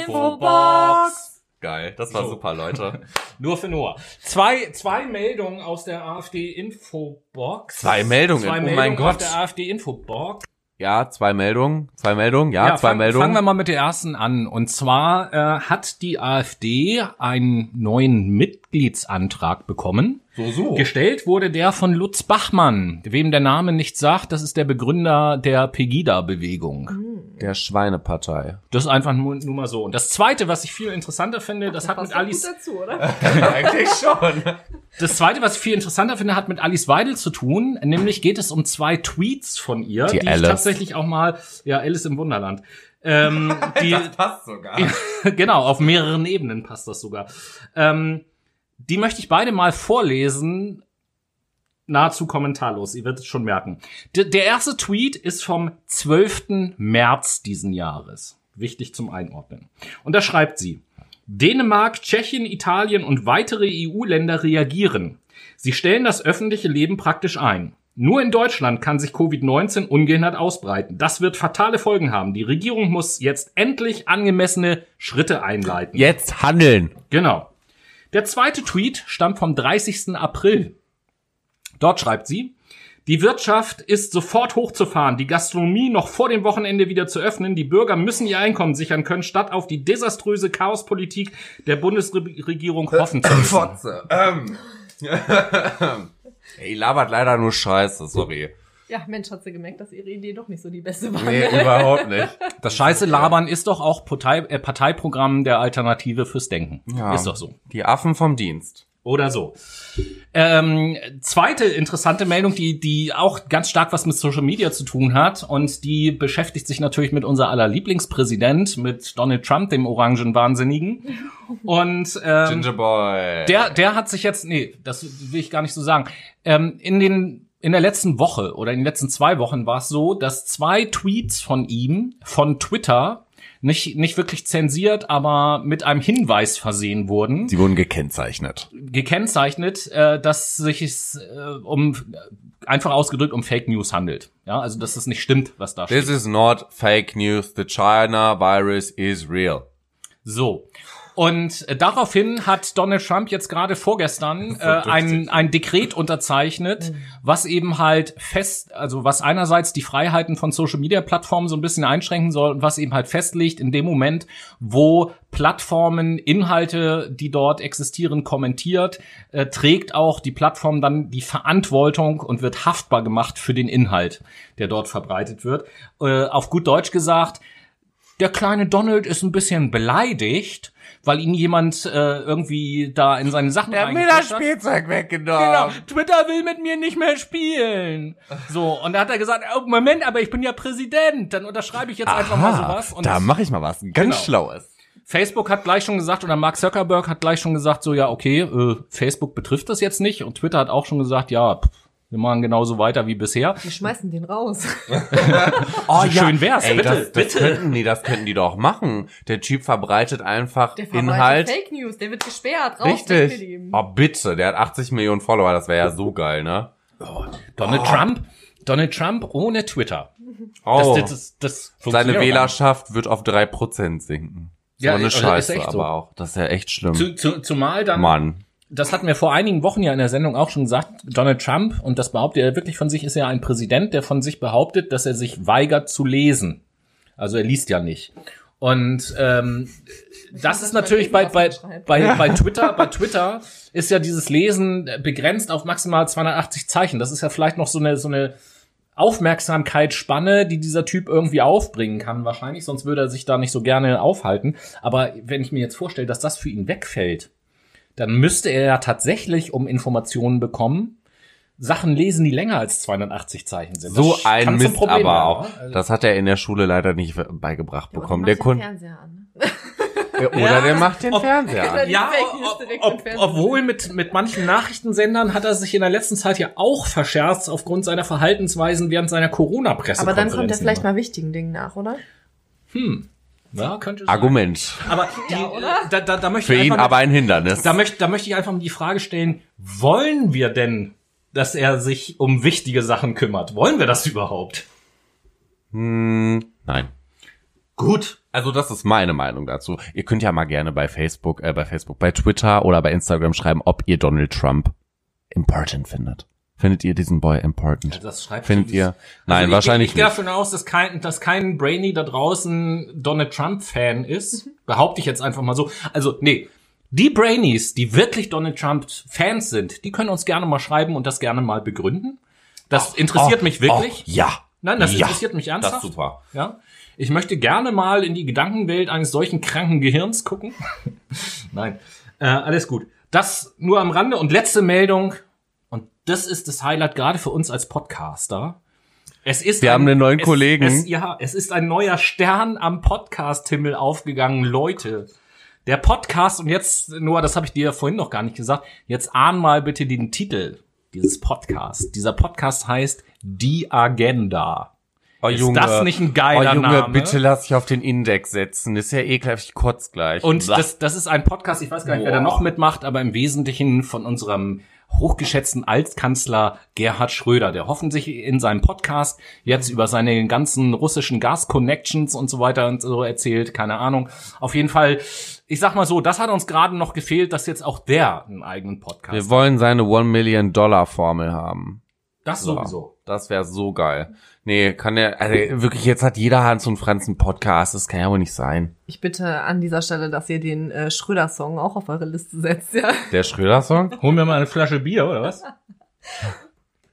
Infobox. Geil, das war So. super, Leute. Nur für Noah. Zwei, zwei Meldungen aus der AfD-Infobox. Zwei Meldungen, Zwei oh Meldungen mein aus Gott. der AfD-Infobox. Ja, zwei Meldungen, zwei Meldungen, ja, zwei fang, Meldungen. Fangen wir mal mit der ersten an. Und zwar äh, hat die AfD einen neuen Mitgliedsantrag bekommen. so, so. Gestellt wurde der von Lutz Bachmann. Wem der Name nicht sagt, das ist der Begründer der Pegida-Bewegung. Der Schweinepartei. Das ist einfach nur, nur mal so. Und das Zweite, was ich viel interessanter finde, das hat mit Alice... dazu, oder? Eigentlich schon. Das zweite, was ich viel interessanter finde, hat mit Alice Weidel zu tun. Nämlich geht es um zwei Tweets von ihr, Die die, ich tatsächlich auch mal, ja, Alice im Wunderland. Ähm, die, passt sogar. genau, auf mehreren Ebenen passt das sogar. Ähm, die möchte ich beide mal vorlesen. Nahezu kommentarlos, ihr werdet es schon merken. D der erste Tweet ist vom 12. März diesen Jahres. Wichtig zum Einordnen. Und da schreibt sie, Dänemark, Tschechien, Italien und weitere EU-Länder reagieren. Sie stellen das öffentliche Leben praktisch ein. Nur in Deutschland kann sich Covid-19 ungehindert ausbreiten. Das wird fatale Folgen haben. Die Regierung muss jetzt endlich angemessene Schritte einleiten. Jetzt handeln. Genau. Der zweite Tweet stammt vom 30. April. Dort schreibt sie, die Wirtschaft ist sofort hochzufahren, die Gastronomie noch vor dem Wochenende wieder zu öffnen, die Bürger müssen ihr Einkommen sichern können, statt auf die desaströse Chaospolitik der Bundesregierung hoffen zu müssen. Fotze. Ähm. Ey, labert leider nur Scheiße, sorry. Ja, Mensch, hat sie gemerkt, dass ihre Idee doch nicht so die beste war. Nee, überhaupt nicht. Das scheiße Labern ist doch auch Partei, äh, Parteiprogramm der Alternative fürs Denken. Ja. Ist doch so. Die Affen vom Dienst. Oder so. Ähm, zweite interessante Meldung, die, die auch ganz stark was mit Social Media zu tun hat und die beschäftigt sich natürlich mit unser aller Lieblingspräsident, mit Donald Trump, dem orangen Wahnsinnigen. Und ähm, Ginger Boy. der, der hat sich jetzt, nee, das will ich gar nicht so sagen. Ähm, in den in der letzten Woche oder in den letzten zwei Wochen war es so, dass zwei Tweets von ihm von Twitter nicht nicht wirklich zensiert, aber mit einem Hinweis versehen wurden Sie wurden gekennzeichnet. gekennzeichnet, äh, dass sich es äh, um einfach ausgedrückt um Fake News handelt. Ja, also dass es nicht stimmt, was da This steht. is not fake news. The China virus is real. So. Und äh, daraufhin hat Donald Trump jetzt gerade vorgestern äh, ein, ein Dekret unterzeichnet, was eben halt fest, also was einerseits die Freiheiten von Social Media Plattformen so ein bisschen einschränken soll und was eben halt festlegt, in dem Moment, wo Plattformen Inhalte, die dort existieren, kommentiert, äh, trägt auch die Plattform dann die Verantwortung und wird haftbar gemacht für den Inhalt, der dort verbreitet wird. Äh, auf gut Deutsch gesagt, der kleine Donald ist ein bisschen beleidigt, weil ihn jemand äh, irgendwie da in seine Sachen reingepusht hat. Spielzeug Genau, weggenommen. Twitter will mit mir nicht mehr spielen. So, und da hat er gesagt, oh, Moment, aber ich bin ja Präsident, dann unterschreibe ich jetzt einfach mal sowas. Und da mache ich mal was ganz Genau. Schlaues. Facebook hat gleich schon gesagt, oder Mark Zuckerberg hat gleich schon gesagt, so ja, okay, äh, Facebook betrifft das jetzt nicht. Und Twitter hat auch schon gesagt, ja, pff, Wir machen genauso weiter wie bisher. Wir schmeißen den raus. Oh, schön wär's. Ey, Bitte, das, das bitte. Könnten, nee, das könnten die doch machen. Der Typ verbreitet einfach Der verbreitet Inhalt. Fake News, der wird gesperrt. Raus weg mit Richtig. ihm. Oh, bitte. Der hat 80 Millionen Follower. Das wäre ja so geil, ne? Donald Trump, Donald Trump ohne Twitter. Oh, Das, das, das seine Wählerschaft wird auf 3% sinken. So Ja, eine also ist Scheiße, echt so. aber auch. Das ist ja echt schlimm. Zu, zu, zumal dann, Mann. Das hatten wir vor einigen Wochen ja in der Sendung auch schon gesagt, Donald Trump, und das behauptet er wirklich von sich, ist ja ein Präsident, der von sich behauptet, dass er sich weigert zu lesen. Also er liest ja nicht. Und ähm, das ist dass man natürlich bei, bei, bei, bei Twitter, bei Twitter ist ja dieses Lesen begrenzt auf maximal 280 Zeichen. Das ist ja vielleicht noch so eine, so eine Aufmerksamkeitsspanne, die dieser Typ irgendwie aufbringen kann, wahrscheinlich, sonst würde er sich da nicht so gerne aufhalten. Aber wenn ich mir jetzt vorstelle, dass das für ihn wegfällt, dann müsste er ja tatsächlich, um Informationen bekommen, Sachen lesen, die länger als 280 Zeichen sind. So Das ein Mist Problem aber auch. ne? Also- Das hat er in der Schule leider nicht beigebracht bekommen. Der Kunde Fernseher an. ne? oder der macht den Ob- Fernseher an. Ja, ob, ob, obwohl mit, mit manchen Nachrichtensendern hat er sich in der letzten Zeit ja auch verscherzt aufgrund seiner Verhaltensweisen während seiner Corona-Presse. Aber dann kommt er vielleicht mal wichtigen Dingen nach, oder? Ja, könnte sein. Argument. Aber die, Ja, oder? da, da, da möchte Für ich ihn aber ein Hindernis. Da möchte, da möchte ich einfach mal die Frage stellen, wollen wir denn, dass er sich um wichtige Sachen kümmert? Wollen wir das überhaupt? Hm, nein. Gut. Also das ist meine Meinung dazu. Ihr könnt ja mal gerne bei Facebook, äh, bei Facebook, bei Twitter oder bei Instagram schreiben, ob ihr Donald Trump important findet. Findet ihr diesen Boy important? Das schreibt Findet ihr? Nein, Also ich, wahrscheinlich ich, ich gehe nicht. davon aus, dass kein, dass kein Brainy da draußen Donald Trump Fan ist. Behaupte ich jetzt einfach mal so. Also, nee. Die Brainies, die wirklich Donald Trump Fans sind, die können uns gerne mal schreiben und das gerne mal begründen. Das interessiert Oh, mich wirklich. oh, ja. Nein, das Ja. interessiert mich Das ernsthaft. ist super. Ja. Ich möchte gerne mal in die Gedankenwelt eines solchen kranken Gehirns gucken. Nein, äh, alles gut. Das nur am Rande und letzte Meldung. Das ist das Highlight gerade für uns als Podcaster. Es ist Wir haben einen neuen es, Kollegen. Es, ja, es ist ein neuer Stern am Podcast-Himmel aufgegangen, Leute. Der Podcast, und jetzt, Noah, das habe ich dir ja vorhin noch gar nicht gesagt, jetzt ahn mal bitte den Titel dieses Podcasts. Dieser Podcast heißt Die Agenda. Oh, Ist das nicht ein geiler oh, Junge, Name? bitte lass dich auf den Index setzen. Ist ja ekelhaft, ich kotz gleich. Und das, das ist ein Podcast, ich weiß gar nicht, wer da Boah. noch mitmacht, aber im Wesentlichen von unserem hochgeschätzten Altkanzler Gerhard Schröder, der hoffentlich in seinem Podcast jetzt über seine ganzen russischen Gas-Connections und so weiter und so erzählt, keine Ahnung. Auf jeden Fall, ich sag mal so, das hat uns gerade noch gefehlt, dass jetzt auch der einen eigenen Podcast Wir wollen seine One Million Dollar Formel haben. Das So. sowieso. Das wäre so geil. Nee, kann der, also wirklich, jetzt hat jeder Hans und Franz einen Podcast. Das kann ja wohl nicht sein. Ich bitte an dieser Stelle, dass ihr den äh, Schröder-Song auch auf eure Liste setzt, ja. Der Schröder-Song? Holen wir mal eine Flasche Bier, oder was?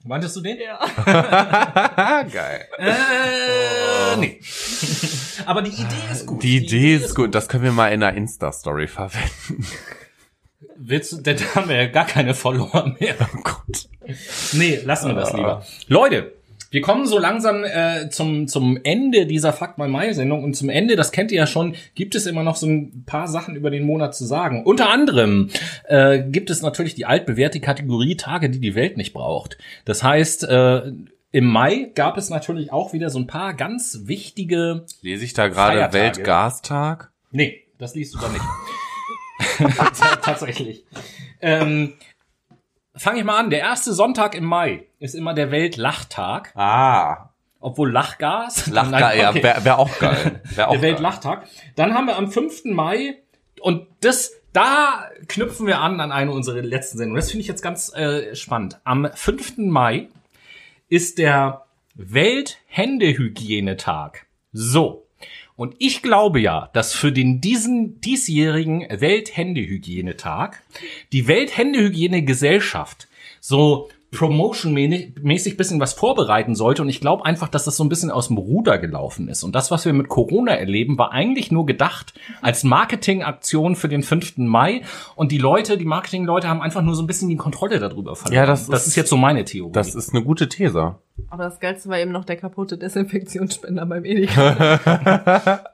Meintest du den? Ja. Geil. Äh, nee. Aber die Idee ist gut. Die Idee ist gut. Das können wir mal in einer Insta-Story verwenden. Willst du, denn da haben wir ja gar keine Follower mehr. Oh Gott. Nee, lassen wir das lieber. Leute, wir kommen so langsam äh, zum, zum Ende dieser Fakt My Mai Sendung und zum Ende, das kennt ihr ja schon, gibt es immer noch so ein paar Sachen über den Monat zu sagen. Unter anderem äh, gibt es natürlich die altbewährte Kategorie Tage, die die Welt nicht braucht. Das heißt, äh, im Mai gab es natürlich auch wieder so ein paar ganz wichtige Lese ich da gerade. Weltgastag? Nee, das liest du da nicht. Tatsächlich. Ähm, Fange ich mal an. Der erste Sonntag im Mai ist immer der Weltlachtag. Ah. Obwohl Lachgas. Lachga, Nein, ja, wäre wär auch geil. Wär auch Der. Weltlachtag. Dann haben wir am 5. Mai und das, da knüpfen wir an an eine unserer letzten Sendungen. Das finde ich jetzt ganz äh, spannend. Am 5. Mai ist der Welthändehygienetag. So. Und ich glaube ja, dass für den diesen diesjährigen Welthändehygienetag die Welthändehygienegesellschaft so promotionmäßig bisschen was vorbereiten sollte. Und ich glaube einfach, dass das so ein bisschen aus dem Ruder gelaufen ist. Und das, was wir mit Corona erleben, war eigentlich nur gedacht als Marketingaktion für den 5. Mai. Und die Leute, die Marketingleute haben einfach nur so ein bisschen die Kontrolle darüber verloren. Ja, das das ist- ist jetzt so meine Theorie. Das ist eine gute These. Aber das Geilste war eben noch der kaputte Desinfektionsspender beim Edeka.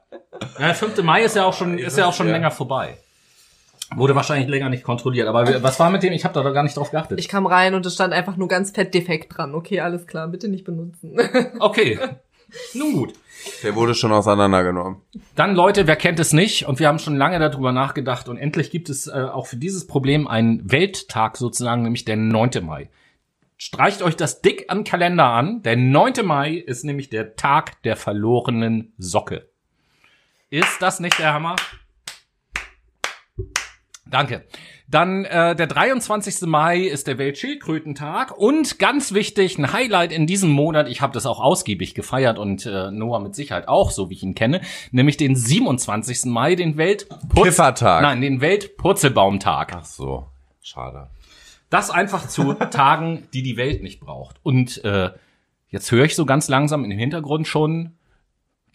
Ja, der 5. Mai ist ja auch schon, ist ja auch schon ja. länger vorbei. Wurde wahrscheinlich länger nicht kontrolliert. Aber was war mit dem? Ich habe da doch gar nicht drauf geachtet. Ich kam rein und es stand einfach nur ganz fett defekt dran. Okay, alles klar, bitte nicht benutzen. Okay. Nun gut. Der wurde schon auseinandergenommen. Dann Leute, wer kennt es nicht? Und wir haben schon lange darüber nachgedacht. Und endlich gibt es äh, auch für dieses Problem einen Welttag sozusagen, nämlich der 9. Mai. Streicht euch das dick am Kalender an. Der 9. Mai ist nämlich der Tag der verlorenen Socke. Ist das nicht der Hammer? Danke. Dann äh, der 23. Mai ist der Weltschildkrötentag und ganz wichtig, ein Highlight in diesem Monat, ich habe das auch ausgiebig gefeiert und äh, Noah mit Sicherheit auch, so wie ich ihn kenne, nämlich den 27. Mai, den Weltputz Piffertag. Nein, den Weltpurzelbaumtag. Ach so, schade. Das einfach zu Tagen, die die Welt nicht braucht. Und äh, jetzt höre ich so ganz langsam im Hintergrund schon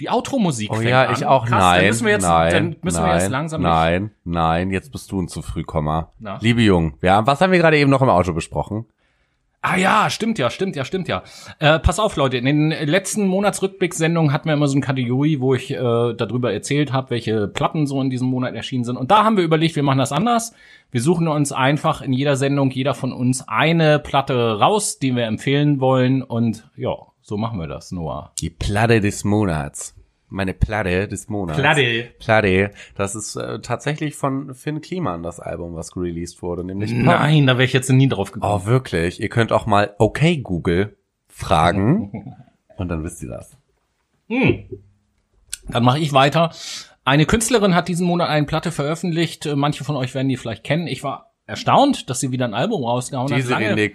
die Outro-Musik. Oh ja, an. ich auch. Krass, nein, Dann müssen wir jetzt, nein, dann müssen nein, wir jetzt langsam Nein, nein, jetzt bist du ein zu Frühkommer. Na? Liebe Jung, ja, was haben wir gerade eben noch im Auto besprochen? Ah ja, stimmt ja, stimmt ja, stimmt ja. Äh, pass auf, Leute, in den letzten Monatsrückblick-Sendungen hatten wir immer so eine Kategorie, wo ich äh, darüber erzählt habe, welche Platten so in diesem Monat erschienen sind. Und da haben wir überlegt, wir machen das anders. Wir suchen uns einfach in jeder Sendung, jeder von uns, eine Platte raus, die wir empfehlen wollen. Und ja, so machen wir das, Noah. Die Platte des Monats. Meine Platte des Monats. Platte. Platte. Das ist äh, tatsächlich von Finn Kliman, das Album, was released wurde, nämlich. Nein, da wäre ich jetzt nie drauf gekommen. Oh, wirklich? Ihr könnt auch mal okay Google fragen und dann wisst ihr das. Dann mache ich weiter. Eine Künstlerin hat diesen Monat eine Platte veröffentlicht. Äh, Manche von euch werden die vielleicht kennen. Ich war erstaunt, dass sie wieder ein Album rausgehauen Diese hat. Lange,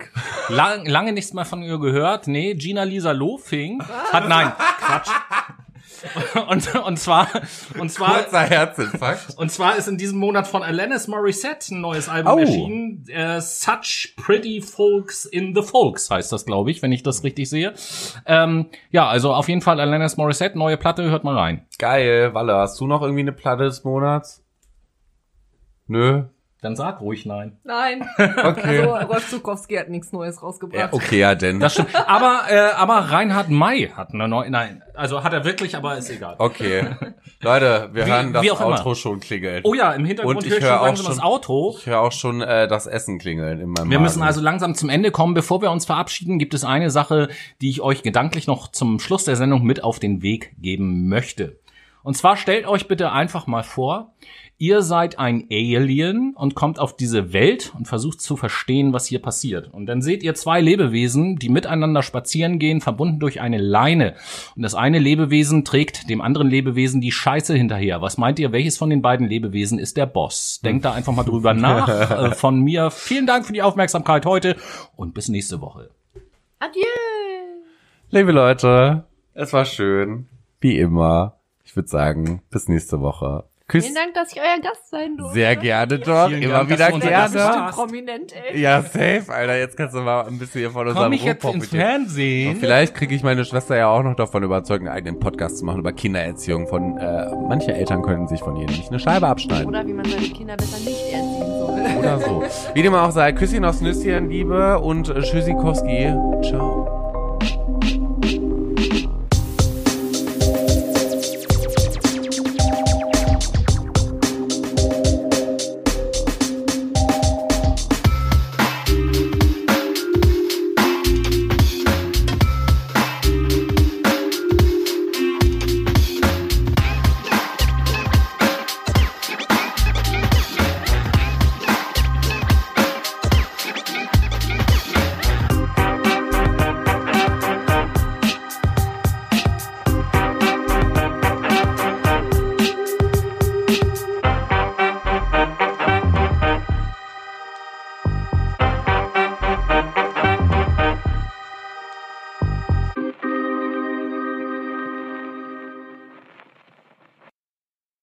lang, lange nichts mehr von ihr gehört. Nee, Gina Lisa Lofing hat, nein, Quatsch. Und, und zwar, und zwar, Kurzer Herzinfarkt. und zwar ist in diesem Monat von Alanis Morissette ein neues Album Oh. erschienen. Äh, Such Pretty Folks in the Folks heißt das, glaube ich, wenn ich das richtig sehe. Ähm, ja, also auf jeden Fall Alanis Morissette, neue Platte, hört mal rein. Geil, Walle, hast du noch irgendwie eine Platte des Monats? Nö. Dann sag ruhig nein. Nein. Okay. Also, Rolf Zukowski hat nichts Neues rausgebracht. Ja, okay, ja denn. Das stimmt. Aber, äh, aber Reinhard May hat eine neue, nein, also hat er wirklich, aber ist egal. Okay. Leute, wir Wie- hören das wie auch immer. Outro schon klingeln. Oh ja, im Hintergrund Und ich höre ich schon höre auch langsam das schon- Auto. Ich höre auch schon äh, das Essen klingeln in meinem Wir Magen. müssen also langsam zum Ende kommen. Bevor wir uns verabschieden, gibt es eine Sache, die ich euch gedanklich noch zum Schluss der Sendung mit auf den Weg geben möchte. Und zwar stellt euch bitte einfach mal vor, ihr seid ein Alien und kommt auf diese Welt und versucht zu verstehen, was hier passiert. Und dann seht ihr zwei Lebewesen, die miteinander spazieren gehen, verbunden durch eine Leine. Und das eine Lebewesen trägt dem anderen Lebewesen die Scheiße hinterher. Was meint ihr, welches von den beiden Lebewesen ist der Boss? Denkt da einfach mal drüber nach. Äh, Von mir vielen Dank für die Aufmerksamkeit heute und bis nächste Woche. Adieu. Liebe Leute, es war schön. Wie immer. Ich würde sagen, bis nächste Woche. Küss. Vielen Dank, dass ich euer Gast sein durfte. Sehr gerne doch. Vielen Immer Dank, dass wieder du unser Gast gerne. warst. Prominent, ey. Ja, safe, Alter. Jetzt kannst du mal ein bisschen hier von unserem Ruf profitieren. Fernsehen? Vielleicht kriege ich meine Schwester ja auch noch davon überzeugt, einen eigenen Podcast zu machen über Kindererziehung. Von äh, manche Eltern können sich von ihr nämlich eine Scheibe abschneiden. Oder wie man seine Kinder besser nicht erziehen soll. Oder so. Wie dem auch sei, Küsschen aufs Nüsschen, Liebe und äh, Tschüssikowski. Ciao.